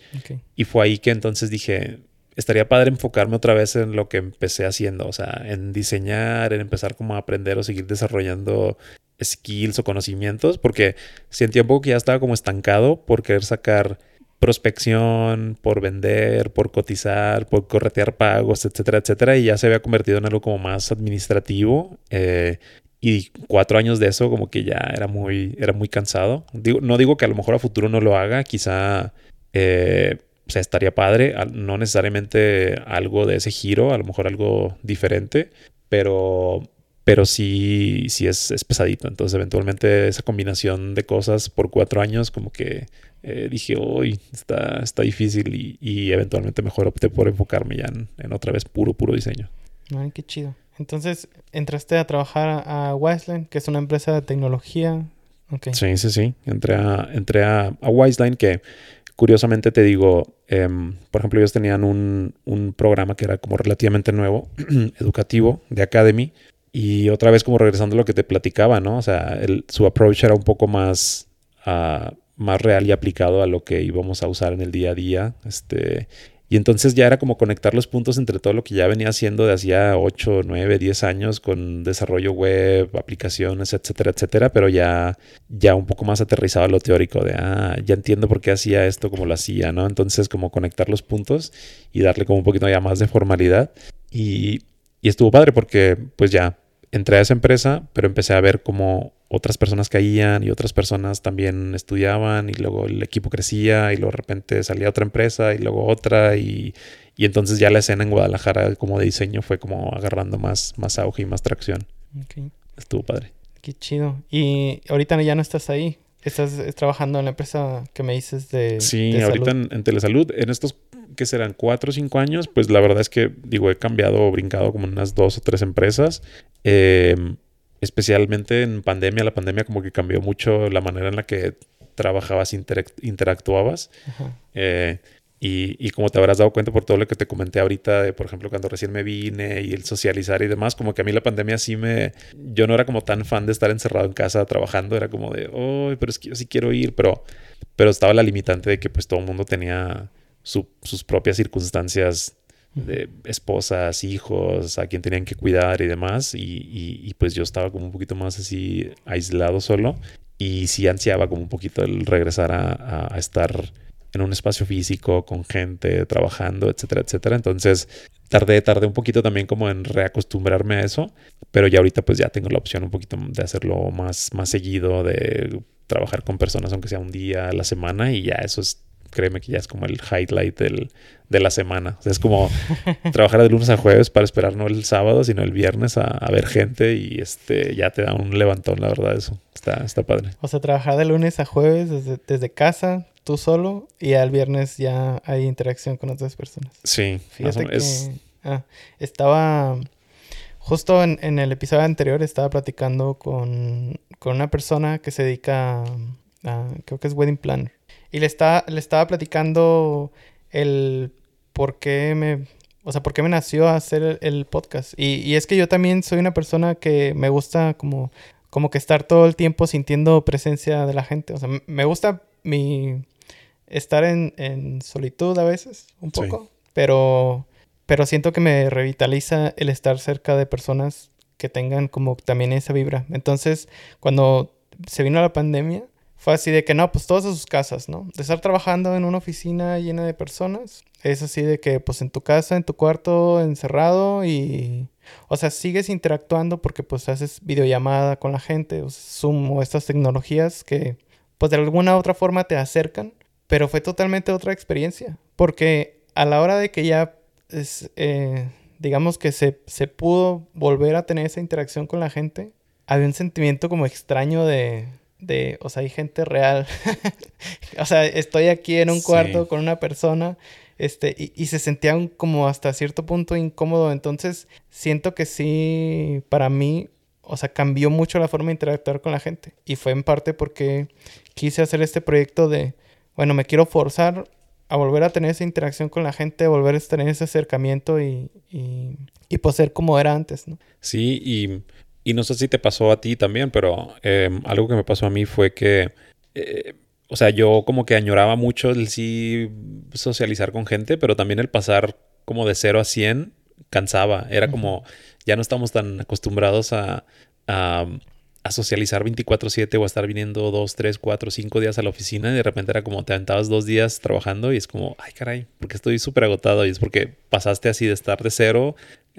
Speaker 2: y fue ahí que entonces dije, estaría padre enfocarme otra vez en lo que empecé haciendo, o sea, en diseñar, en empezar como a aprender o seguir desarrollando skills o conocimientos, porque sentía un poco que ya estaba como estancado por querer sacar prospección, por vender, por cotizar, por corretear pagos, etcétera, etcétera, y ya se había convertido en algo como más administrativo. Eh, y cuatro años de eso como que ya era muy, era muy cansado. Digo, no digo que a lo mejor a futuro no lo haga, quizá eh, o sea, estaría padre, no necesariamente algo de ese giro, a lo mejor algo diferente, pero, pero sí, sí es, pesadito. Entonces, eventualmente esa combinación de cosas por cuatro años, como que eh, dije, uy, está, está difícil y, eventualmente mejor opté por enfocarme ya en, otra vez puro, puro diseño.
Speaker 1: Ay, qué chido. Entonces, entraste a trabajar a Wiseline, que es una empresa de tecnología.
Speaker 2: Sí, sí, sí. Entré a, entré a, a Wiseline, que Curiosamente te digo, em, por ejemplo, ellos tenían un, programa que era como relativamente nuevo, (clears throat) educativo, de Academy, y otra vez como regresando a lo que te platicaba, ¿no? O sea, su approach era un poco más, ah, más real y aplicado a lo que íbamos a usar en el día a día. Este, y entonces ya era como conectar los puntos entre todo lo que ya venía haciendo de hacía 8, 9, 10 años con desarrollo web, aplicaciones, etcétera, etcétera, pero ya, ya un poco más aterrizado a lo teórico de, ah, ya entiendo por qué hacía esto como lo hacía, ¿no? Entonces como conectar los puntos y darle como un poquito ya más de formalidad. Y, y estuvo padre porque pues ya entré a esa empresa, pero empecé a ver cómo otras personas caían y otras personas también estudiaban y luego el equipo crecía y luego de repente salía otra empresa y luego otra y, y entonces ya la escena en Guadalajara como de diseño fue como agarrando más, más auge y más tracción. Estuvo padre.
Speaker 1: Qué chido. Y ahorita ya no estás ahí. Estás trabajando en la empresa que me dices de.
Speaker 2: Sí, ahorita en, Telesalud, en estos que serán cuatro o cinco años, pues la verdad es que, digo, he cambiado o brincado como unas dos o tres empresas. Eh, especialmente en pandemia, la pandemia como que cambió mucho la manera en la que trabajabas, interactuabas. Eh, Y, y, como te habrás dado cuenta por todo lo que te comenté ahorita, de, por ejemplo, cuando recién me vine y el socializar y demás, como que a mí la pandemia sí me... Yo no era como tan fan de estar encerrado en casa trabajando, era como de, oh, pero es que yo sí quiero ir, pero, pero estaba la limitante de que pues todo el mundo tenía sus propias circunstancias de esposas, hijos, a quien tenían que cuidar y demás. Y, pues yo estaba como un poquito más así aislado solo. Y sí ansiaba como un poquito el regresar a, estar en un espacio físico con gente trabajando, etcétera, etcétera. Entonces tardé, tardé un poquito también como en reacostumbrarme a eso. Pero ya ahorita pues ya tengo la opción un poquito de hacerlo más, más seguido, de trabajar con personas aunque sea un día a la semana y ya eso es créeme que ya es como el highlight del, de la semana. O sea, es como trabajar de lunes a jueves para esperar no el sábado, sino el viernes a, ver gente y este ya te da un levantón, la verdad, eso. Está, está padre.
Speaker 1: O sea, trabajar de lunes a jueves desde, desde casa, tú solo, y al viernes ya hay interacción con otras personas.
Speaker 2: Sí,
Speaker 1: fíjate que ah, estaba justo en, en, el episodio anterior estaba platicando con, con una persona que se dedica a, creo que es wedding planner. Y le, está, le estaba platicando el por qué me... O sea, por qué me nació hacer el, podcast. Y, es que yo también soy una persona que me gusta como, como que estar todo el tiempo sintiendo presencia de la gente. O sea, me gusta mi estar en, solitud a veces, un poco. Pero, pero siento que me revitaliza el estar cerca de personas que tengan como también esa vibra. Entonces, cuando se vino la pandemia, fue así de que no, pues todos a sus casas, ¿no? De estar trabajando en una oficina llena de personas, es así de que pues en tu casa, en tu cuarto, encerrado y... O sea, sigues interactuando porque pues haces videollamada con la gente, o Zoom o estas tecnologías que pues de alguna u otra forma te acercan, pero fue totalmente otra experiencia, porque a la hora de que ya es, eh, digamos que se, se pudo volver a tener esa interacción con la gente, había un sentimiento como extraño de de, o sea, hay gente real. (laughs) o sea, estoy aquí en un cuarto con una persona, este, y, y, se sentían como hasta cierto punto incómodo. Entonces, siento que sí, para mí, o sea, cambió mucho la forma de interactuar con la gente. Y fue en parte porque quise hacer este proyecto de, bueno, me quiero forzar a volver a tener esa interacción con la gente, volver a tener ese acercamiento y, y, y pues ser como era antes, ¿no?
Speaker 2: Sí, y y no sé si te pasó a ti también, pero em, algo que me pasó a mí fue que, eh, o sea, yo como que añoraba mucho el sí socializar con gente, pero también el pasar como de 0 a 100 cansaba. Era como, ya no estamos tan acostumbrados a, a, a socializar 24/7 o a estar viniendo 2, 3, 4, 5 días a la oficina y de repente era como te aventabas dos días trabajando y es como, ay caray, porque estoy súper agotado y es porque pasaste así de estar de cero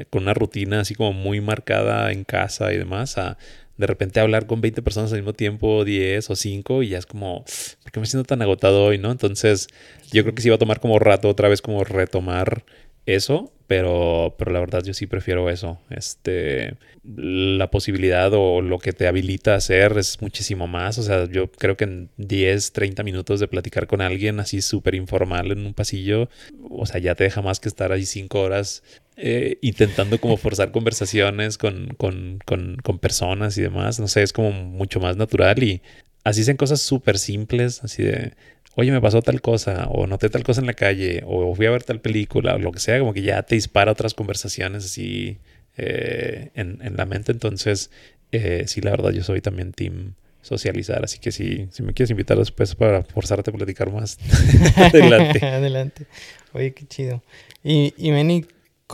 Speaker 2: con una rutina así como muy marcada en casa y demás, a de repente hablar con 20 personas al mismo tiempo, 10 o 5, y ya es como, ¿por qué me siento tan agotado hoy, no? Entonces, yo creo que sí va a tomar como rato otra vez como retomar eso, pero, pero la verdad yo sí prefiero eso. Este, la posibilidad o lo que te habilita a hacer es muchísimo más. O sea, yo creo que en 10, 30 minutos de platicar con alguien así súper informal en un pasillo, o sea, ya te deja más que estar ahí 5 horas eh, intentando como forzar conversaciones con, con, con, personas y demás. No sé, es como mucho más natural y así sean cosas súper simples, así de, oye, me pasó tal cosa, o noté tal cosa en la calle, o fui a ver tal película, o lo que sea, como que ya te dispara otras conversaciones así eh, en, la mente. Entonces, eh, sí, la verdad, yo soy también team socializar, así que si, si me quieres invitar después para forzarte a platicar más, (laughs)
Speaker 1: adelante. (laughs) adelante. Oye, qué chido. Y, y Meni,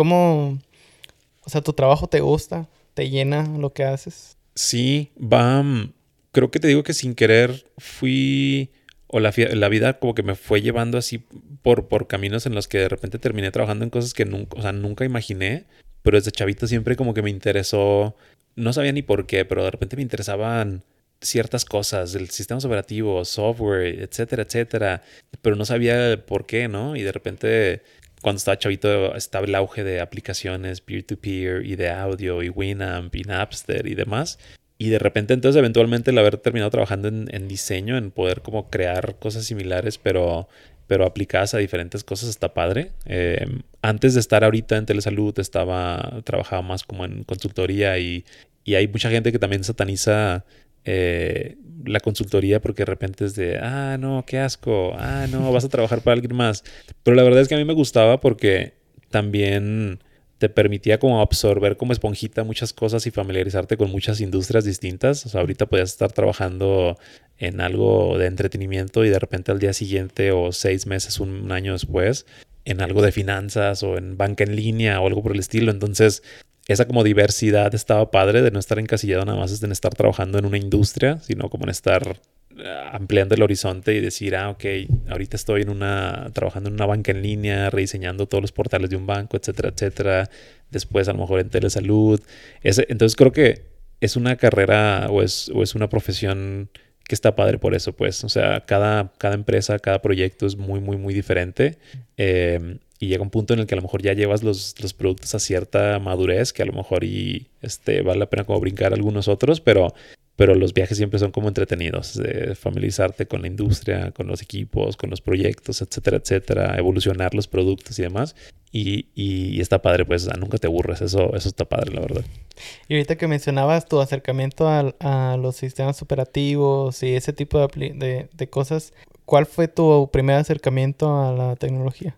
Speaker 1: ¿cómo, o sea, tu trabajo te gusta? ¿Te llena lo que haces?
Speaker 2: Sí, va, mm, creo que te digo que sin querer fui o la, vida como que me fue llevando así por, por caminos en los que de repente terminé trabajando en cosas que nunca, o sea, nunca imaginé, pero desde chavito siempre como que me interesó, no sabía ni por qué, pero de repente me interesaban ciertas cosas del sistema operativo, software, etcétera, etcétera, pero no sabía por qué, ¿no? Y de repente cuando estaba chavito estaba el auge de aplicaciones peer-to-peer -peer y de audio y Winamp y Napster y demás. Y de repente entonces eventualmente el haber terminado trabajando en, diseño, en poder como crear cosas similares, pero, pero aplicadas a diferentes cosas está padre. Eh, antes de estar ahorita en telesalud estaba, trabajaba más como en consultoría y, y hay mucha gente que también sataniza eh, la consultoría porque de repente es de, ah, no, qué asco, ah, no, vas a trabajar para alguien más. Pero la verdad es que a mí me gustaba porque también te permitía como absorber como esponjita muchas cosas y familiarizarte con muchas industrias distintas. O sea, ahorita podías estar trabajando en algo de entretenimiento y de repente al día siguiente o seis meses, un año después, en algo de finanzas o en banca en línea o algo por el estilo. Entonces, esa como diversidad estaba padre de no estar encasillado nada más en estar trabajando en una industria, sino como en estar ampliando el horizonte y decir, ah, ok, ahorita estoy en una, trabajando en una banca en línea, rediseñando todos los portales de un banco, etcétera, etcétera. Después a lo mejor en telesalud. Entonces creo que es una carrera o es, o es una profesión que está padre por eso, pues. O sea, cada, cada empresa, cada proyecto es muy, muy, muy diferente. Em, y llega un punto en el que a lo mejor ya llevas los, los, productos a cierta madurez, que a lo mejor y este, vale la pena como brincar algunos otros, pero pero los viajes siempre son como entretenidos, familiarizarte con la industria, con los equipos, con los proyectos, etcétera, etcétera, evolucionar los productos y demás. Y, y está padre, pues nunca te aburres, eso, eso está padre, la verdad.
Speaker 1: Y ahorita que mencionabas tu acercamiento a, a los sistemas operativos y ese tipo de, de, de, cosas, ¿cuál fue tu primer acercamiento a la tecnología?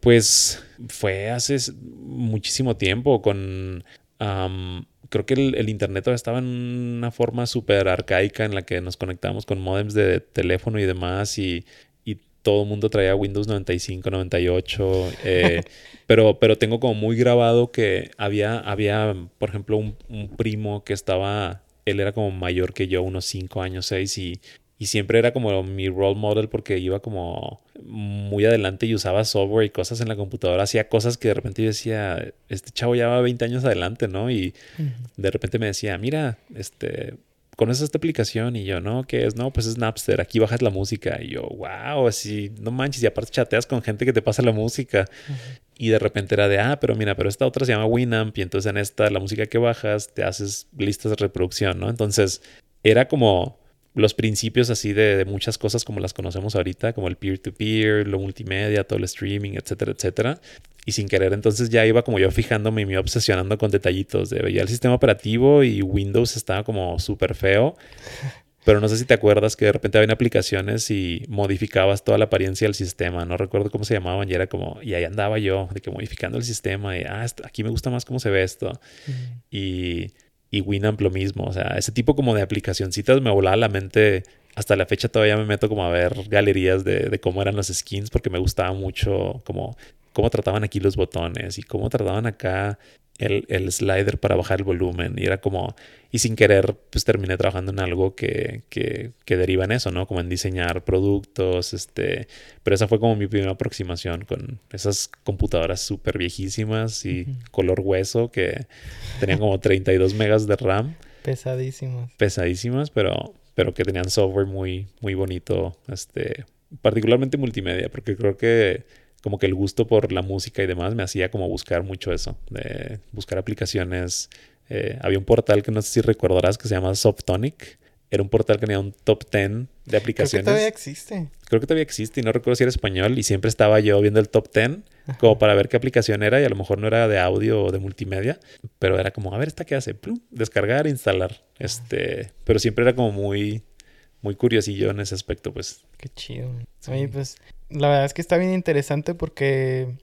Speaker 2: Pues fue hace muchísimo tiempo con creo que el, internet todavía estaba en una forma súper arcaica en la que nos conectábamos con modems de teléfono y demás y, y todo el mundo traía Windows 95, 98. Eh, (laughs) pero, pero tengo como muy grabado que había, había por ejemplo, un, un, primo que estaba, él era como mayor que yo, unos 5 años, 6 y y siempre era como mi role model porque iba como muy adelante y usaba software y cosas en la computadora. Hacía cosas que de repente yo decía, este chavo ya va 20 años adelante, ¿no? Y de repente me decía, mira, este, ¿conoces esta aplicación? Y yo, no, ¿qué es? No, pues es Napster, aquí bajas la música. Y yo, wow, así, no manches, y aparte chateas con gente que te pasa la música. Y de repente era de, ah, pero mira, pero esta otra se llama Winamp y entonces en esta, la música que bajas, te haces listas de reproducción, ¿no? Entonces, era como los principios así de, muchas cosas como las conocemos ahorita, como el peer-to-peer, lo multimedia, todo el streaming, etcétera, etcétera. Y sin querer, entonces ya iba como yo fijándome y me iba obsesionando con detallitos de veía el sistema operativo y Windows estaba como súper feo. Pero no sé si te acuerdas que de repente había aplicaciones y modificabas toda la apariencia del sistema. No recuerdo cómo se llamaban y era como, y ahí andaba yo, de que modificando el sistema y, ah, aquí me gusta más cómo se ve esto. Y y Winamp lo mismo. O sea, ese tipo como de aplicacioncitas me volaba la mente. Hasta la fecha todavía me meto como a ver galerías de, de cómo eran los skins porque me gustaba mucho como cómo trataban aquí los botones y cómo trataban acá el, el, slider para bajar el volumen. Y era como, y sin querer, pues terminé trabajando en algo que, que, que, deriva en eso, ¿no? Como en diseñar productos, este, pero esa fue como mi primera aproximación con esas computadoras súper viejísimas y color hueso que tenían como 32 megas de RAM.
Speaker 1: Pesadísimas.
Speaker 2: Pesadísimas, pero, pero que tenían software muy, muy bonito, este, particularmente multimedia, porque creo que como que el gusto por la música y demás me hacía como buscar mucho eso, de buscar aplicaciones. Eh, había un portal que no sé si recordarás que se llama Softonic. Era un portal que tenía un top 10 de aplicaciones. Creo que
Speaker 1: todavía existe.
Speaker 2: Creo que todavía existe y no recuerdo si era español y siempre estaba yo viendo el top 10 como para ver qué aplicación era y a lo mejor no era de audio o de multimedia, pero era como, a ver, ¿esta qué hace? Plum, descargar, instalar. Este, pero siempre era como muy, muy curiosillo en ese aspecto, pues.
Speaker 1: Qué chido. Oye, pues la verdad es que está bien interesante porque,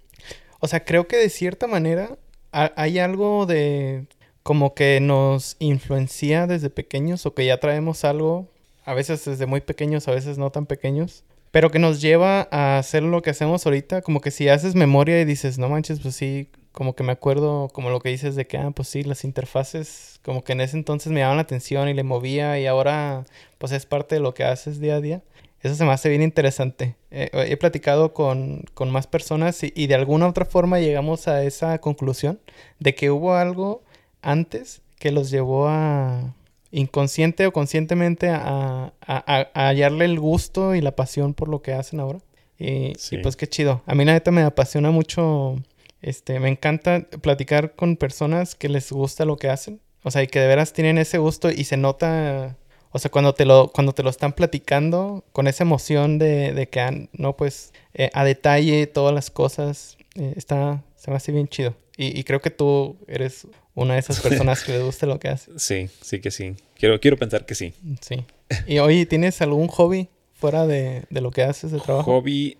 Speaker 1: o sea, creo que de cierta manera hay algo de como que nos influencia desde pequeños o que ya traemos algo, a veces desde muy pequeños, a veces no tan pequeños, pero que nos lleva a hacer lo que hacemos ahorita, como que si haces memoria y dices, no manches, pues sí, como que me acuerdo como lo que dices de que, ah, pues sí, las interfaces, como que en ese entonces me llamaban la atención y le movía y ahora pues es parte de lo que haces día a día. Eso se me hace bien interesante. Eh, he platicado con, con más personas y, y, de alguna otra forma llegamos a esa conclusión de que hubo algo antes que los llevó a inconsciente o conscientemente a, a, a hallarle el gusto y la pasión por lo que hacen ahora. Y, y, pues qué chido. A mí la neta me apasiona mucho, este, me encanta platicar con personas que les gusta lo que hacen. O sea, y que de veras tienen ese gusto y se nota o sea, cuando te lo, cuando te lo están platicando con esa emoción de, de que, han, no, pues, eh, a detalle todas las cosas, eh, está, se me hace bien chido. Y, y, creo que tú eres una de esas (laughs) personas que le guste lo que hace.
Speaker 2: Sí, sí que sí. Quiero, quiero pensar que sí.
Speaker 1: Sí. Y oye, ¿tienes algún hobby fuera de, lo que haces de trabajo?
Speaker 2: Hobby,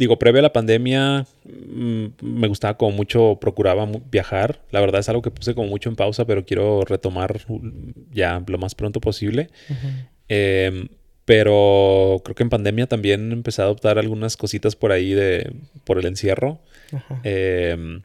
Speaker 2: digo, previo a la pandemia mm, me gustaba como mucho, procuraba viajar. La verdad es algo que puse como mucho en pausa, pero quiero retomar ya lo más pronto posible. Em, pero creo que en pandemia también empecé a adoptar algunas cositas por ahí de por el encierro. Eh,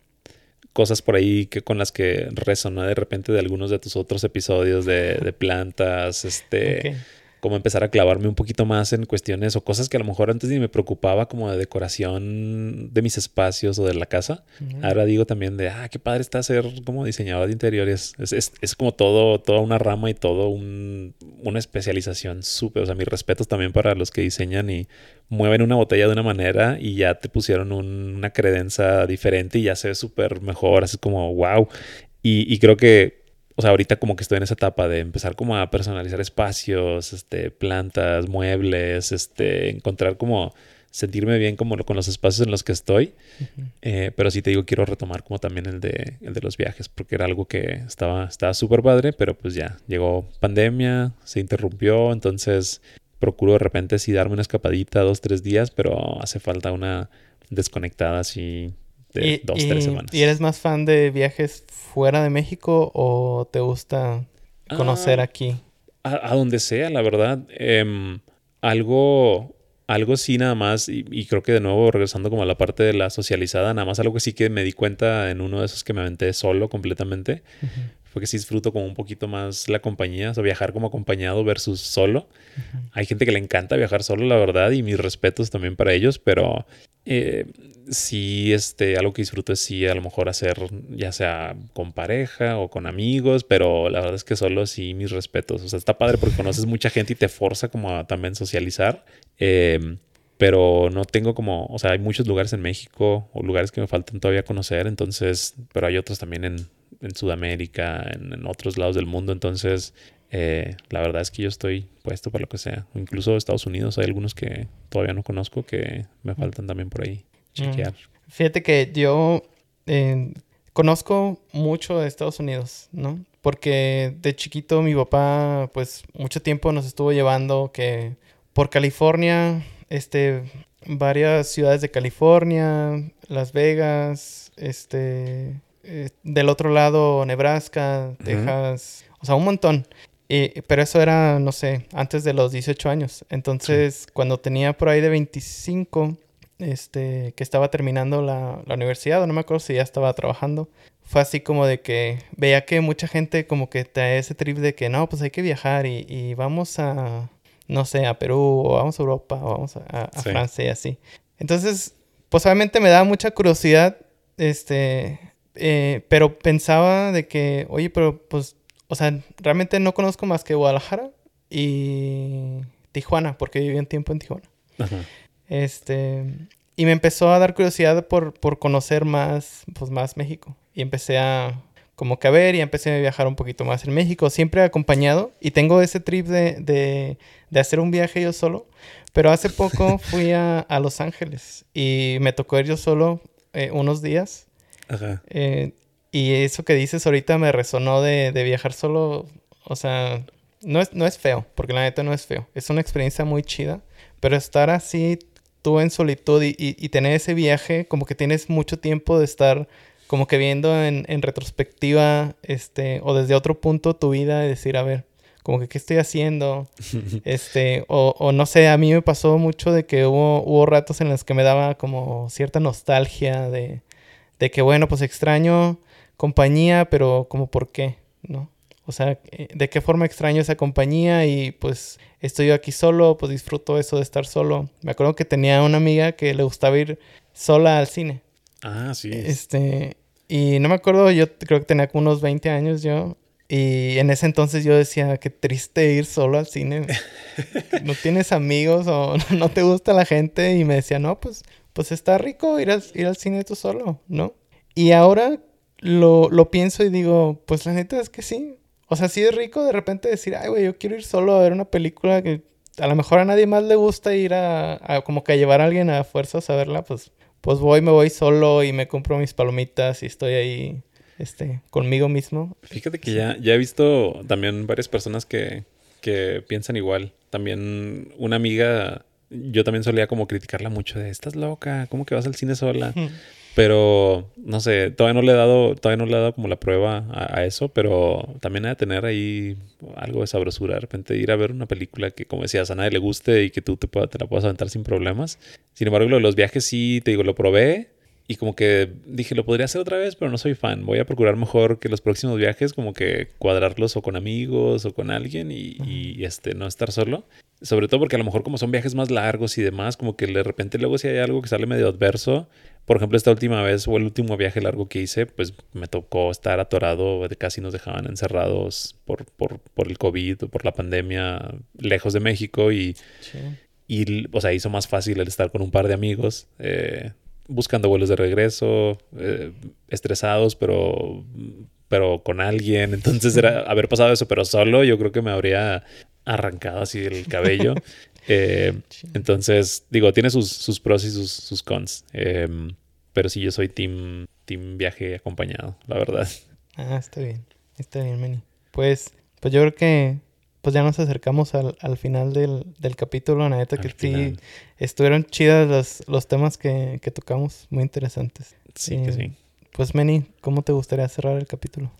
Speaker 2: cosas por ahí que con las que resonó de repente de algunos de tus otros episodios de, plantas, este, como empezar a clavarme un poquito más en cuestiones o cosas que a lo mejor antes ni me preocupaba como de decoración de mis espacios o de la casa. Ahora digo también de, ah, qué padre está ser como diseñador de interiores. Es, es, como todo, toda una rama y todo un, una especialización súper. O sea, mis respetos también para los que diseñan y mueven una botella de una manera y ya te pusieron una credencia diferente y ya se ve súper mejor. Así como, wow. Y, y creo que o sea, ahorita como que estoy en esa etapa de empezar como a personalizar espacios, este, plantas, muebles, este, encontrar como sentirme bien como con los espacios en los que estoy. Eh, pero sí te digo, quiero retomar como también el de, el de los viajes, porque era algo que estaba súper padre, pero pues ya llegó pandemia, se interrumpió, entonces procuro de repente sí darme una escapadita dos, tres días, pero hace falta una desconectada así de dos, tres semanas.
Speaker 1: ¿Y eres más fan de viajes fuera de México o te gusta conocer ah, aquí?
Speaker 2: A, donde sea, la verdad. Em, algo, algo sí nada más, y, creo que de nuevo regresando como a la parte de la socializada, nada más algo que sí que me di cuenta en uno de esos que me aventé solo completamente, fue que sí disfruto como un poquito más la compañía, o sea, viajar como acompañado versus solo. Hay gente que le encanta viajar solo, la verdad, y mis respetos también para ellos, pero eh, sí, este, algo que disfruto es sí, a lo mejor hacer, ya sea con pareja o con amigos, pero la verdad es que solo sí, mis respetos. O sea, está padre porque conoces mucha gente y te forza como a también socializar. Em, pero no tengo como, o sea, hay muchos lugares en México o lugares que me faltan todavía conocer, entonces, pero hay otros también en, en Sudamérica, en, en, otros lados del mundo, entonces eh, la verdad es que yo estoy puesto para lo que sea. Incluso Estados Unidos hay algunos que todavía no conozco que me faltan también por ahí chequear. Mm.
Speaker 1: Fíjate que yo eh, conozco mucho de Estados Unidos, ¿no? Porque de chiquito mi papá, pues mucho tiempo nos estuvo llevando que por California, este, varias ciudades de California, Las Vegas, este, eh, del otro lado Nebraska, Texas, o sea, un montón pero eso era, no sé, antes de los 18 años. Entonces, cuando tenía por ahí de 25, este, que estaba terminando la, la, universidad, o no me acuerdo si ya estaba trabajando, fue así como de que veía que mucha gente como que da ese trip de que no, pues hay que viajar y, y vamos a, no sé, a Perú, o vamos a Europa, o vamos a, Francia y así. Entonces, pues obviamente me daba mucha curiosidad, este, eh, pero pensaba de que, oye, pero pues o sea, realmente no conozco más que Guadalajara y Tijuana, porque viví un tiempo en Tijuana. Este, y me empezó a dar curiosidad por, por conocer más, pues más México. Y empecé a como que a ver y empecé a viajar un poquito más en México, siempre acompañado. Y tengo ese trip de, de, de hacer un viaje yo solo. Pero hace poco (laughs) fui a, a, Los Ángeles y me tocó ir yo solo eh, unos días. Ajá. Eh, y eso que dices ahorita me resonó de, viajar solo. O sea, no es, no es feo, porque la neta no es feo. Es una experiencia muy chida. Pero estar así, tú en solitud y, tener ese viaje, como que tienes mucho tiempo de estar como que viendo en, retrospectiva, este, o desde otro punto tu vida y decir, a ver, como que qué estoy haciendo, (laughs) este, o, o, no sé, a mí me pasó mucho de que hubo, hubo ratos en los que me daba como cierta nostalgia de, de que, bueno, pues extraño compañía, pero como por qué, ¿no? O sea, eh, ¿de qué forma extraño esa compañía? Y pues estoy yo aquí solo, pues disfruto eso de estar solo. Me acuerdo que tenía una amiga que le gustaba ir sola al cine.
Speaker 2: Ah, sí.
Speaker 1: Este, y no me acuerdo, yo creo que tenía como unos 20 años yo. Y en ese entonces yo decía, qué triste ir solo al cine. (laughs) no tienes amigos o (laughs) no te gusta la gente. Y me decía, no, pues, pues está rico ir, ir al cine tú solo, ¿no? Y ahora lo, lo pienso y digo, pues la neta es que sí. O sea, sí es rico de repente decir, ay, güey, yo quiero ir solo a ver una película que a lo mejor a nadie más le gusta ir a, como que a llevar a alguien a fuerzas a verla, pues, pues voy, me voy solo y me compro mis palomitas y estoy ahí este, conmigo mismo.
Speaker 2: Fíjate que ya, ya he visto también varias personas que, que piensan igual. También una amiga, yo también solía como criticarla mucho de, estás loca, ¿cómo que vas al cine sola? Pero, no sé, todavía no le he dado, todavía no le he dado como la prueba a, eso, pero también hay de tener ahí algo de sabrosura. De repente ir a ver una película que, como decías, a nadie le guste y que tú te, te la puedas aventar sin problemas. Sin embargo, lo de los viajes sí, te digo, lo probé y como que dije, lo podría hacer otra vez, pero no soy fan. Voy a procurar mejor que los próximos viajes, como que cuadrarlos o con amigos o con alguien y, y, este, no estar solo. Sobre todo porque a lo mejor como son viajes más largos y demás, como que de repente luego si hay algo que sale medio adverso. Por ejemplo, esta última vez o el último viaje largo que hice, pues me tocó estar atorado, casi nos dejaban encerrados por, por, por el COVID o por la pandemia lejos de México y... Y, o sea, hizo más fácil el estar con un par de amigos. Eh, buscando vuelos de regreso, eh, estresados, pero, pero con alguien. Entonces era haber pasado eso, pero solo yo creo que me habría arrancado así el cabello. (laughs) Eh, entonces, digo, tiene sus, sus pros y sus, sus cons. Em, pero sí, yo soy team, team viaje acompañado, la verdad.
Speaker 1: Ah, está bien. Está bien, Manny. Pues, pues yo creo que pues ya nos acercamos al, al final del, del, capítulo. La neta que sí estuvieron chidas los, los temas que, que, tocamos, muy interesantes.
Speaker 2: Sí, que sí.
Speaker 1: Pues Meni, ¿cómo te gustaría cerrar el capítulo?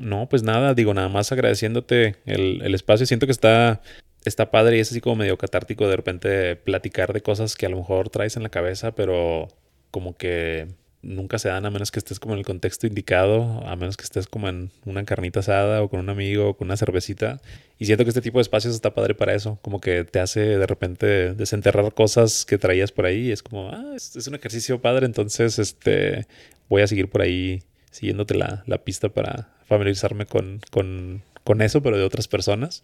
Speaker 2: No, pues nada, digo, nada más agradeciéndote el, el espacio. Siento que está, está padre y es así como medio catártico de repente platicar de cosas que a lo mejor traes en la cabeza, pero como que nunca se dan a menos que estés como en el contexto indicado, a menos que estés como en una carnita asada o con un amigo o con una cervecita. Y siento que este tipo de espacios está padre para eso, como que te hace de repente desenterrar cosas que traías por ahí. es como, ah, es, un ejercicio padre, entonces este, voy a seguir por ahí siguiéndote la, la pista para familiarizarme con, con, con, eso, pero de otras personas.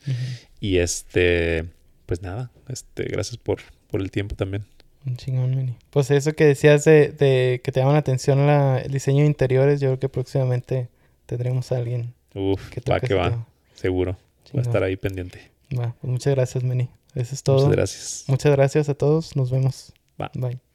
Speaker 2: Y este, pues nada, este, gracias por, por el tiempo también.
Speaker 1: Un chingón, Mini. Pues eso que decías de, de que te llaman la atención la, el diseño de interiores, yo creo que próximamente tendremos a alguien.
Speaker 2: Uf, que va que va. Seguro. Va a estar ahí pendiente.
Speaker 1: Va, pues muchas gracias, Meni. Eso es todo.
Speaker 2: Muchas gracias.
Speaker 1: Muchas gracias a todos. Nos vemos.
Speaker 2: Va.
Speaker 1: Bye.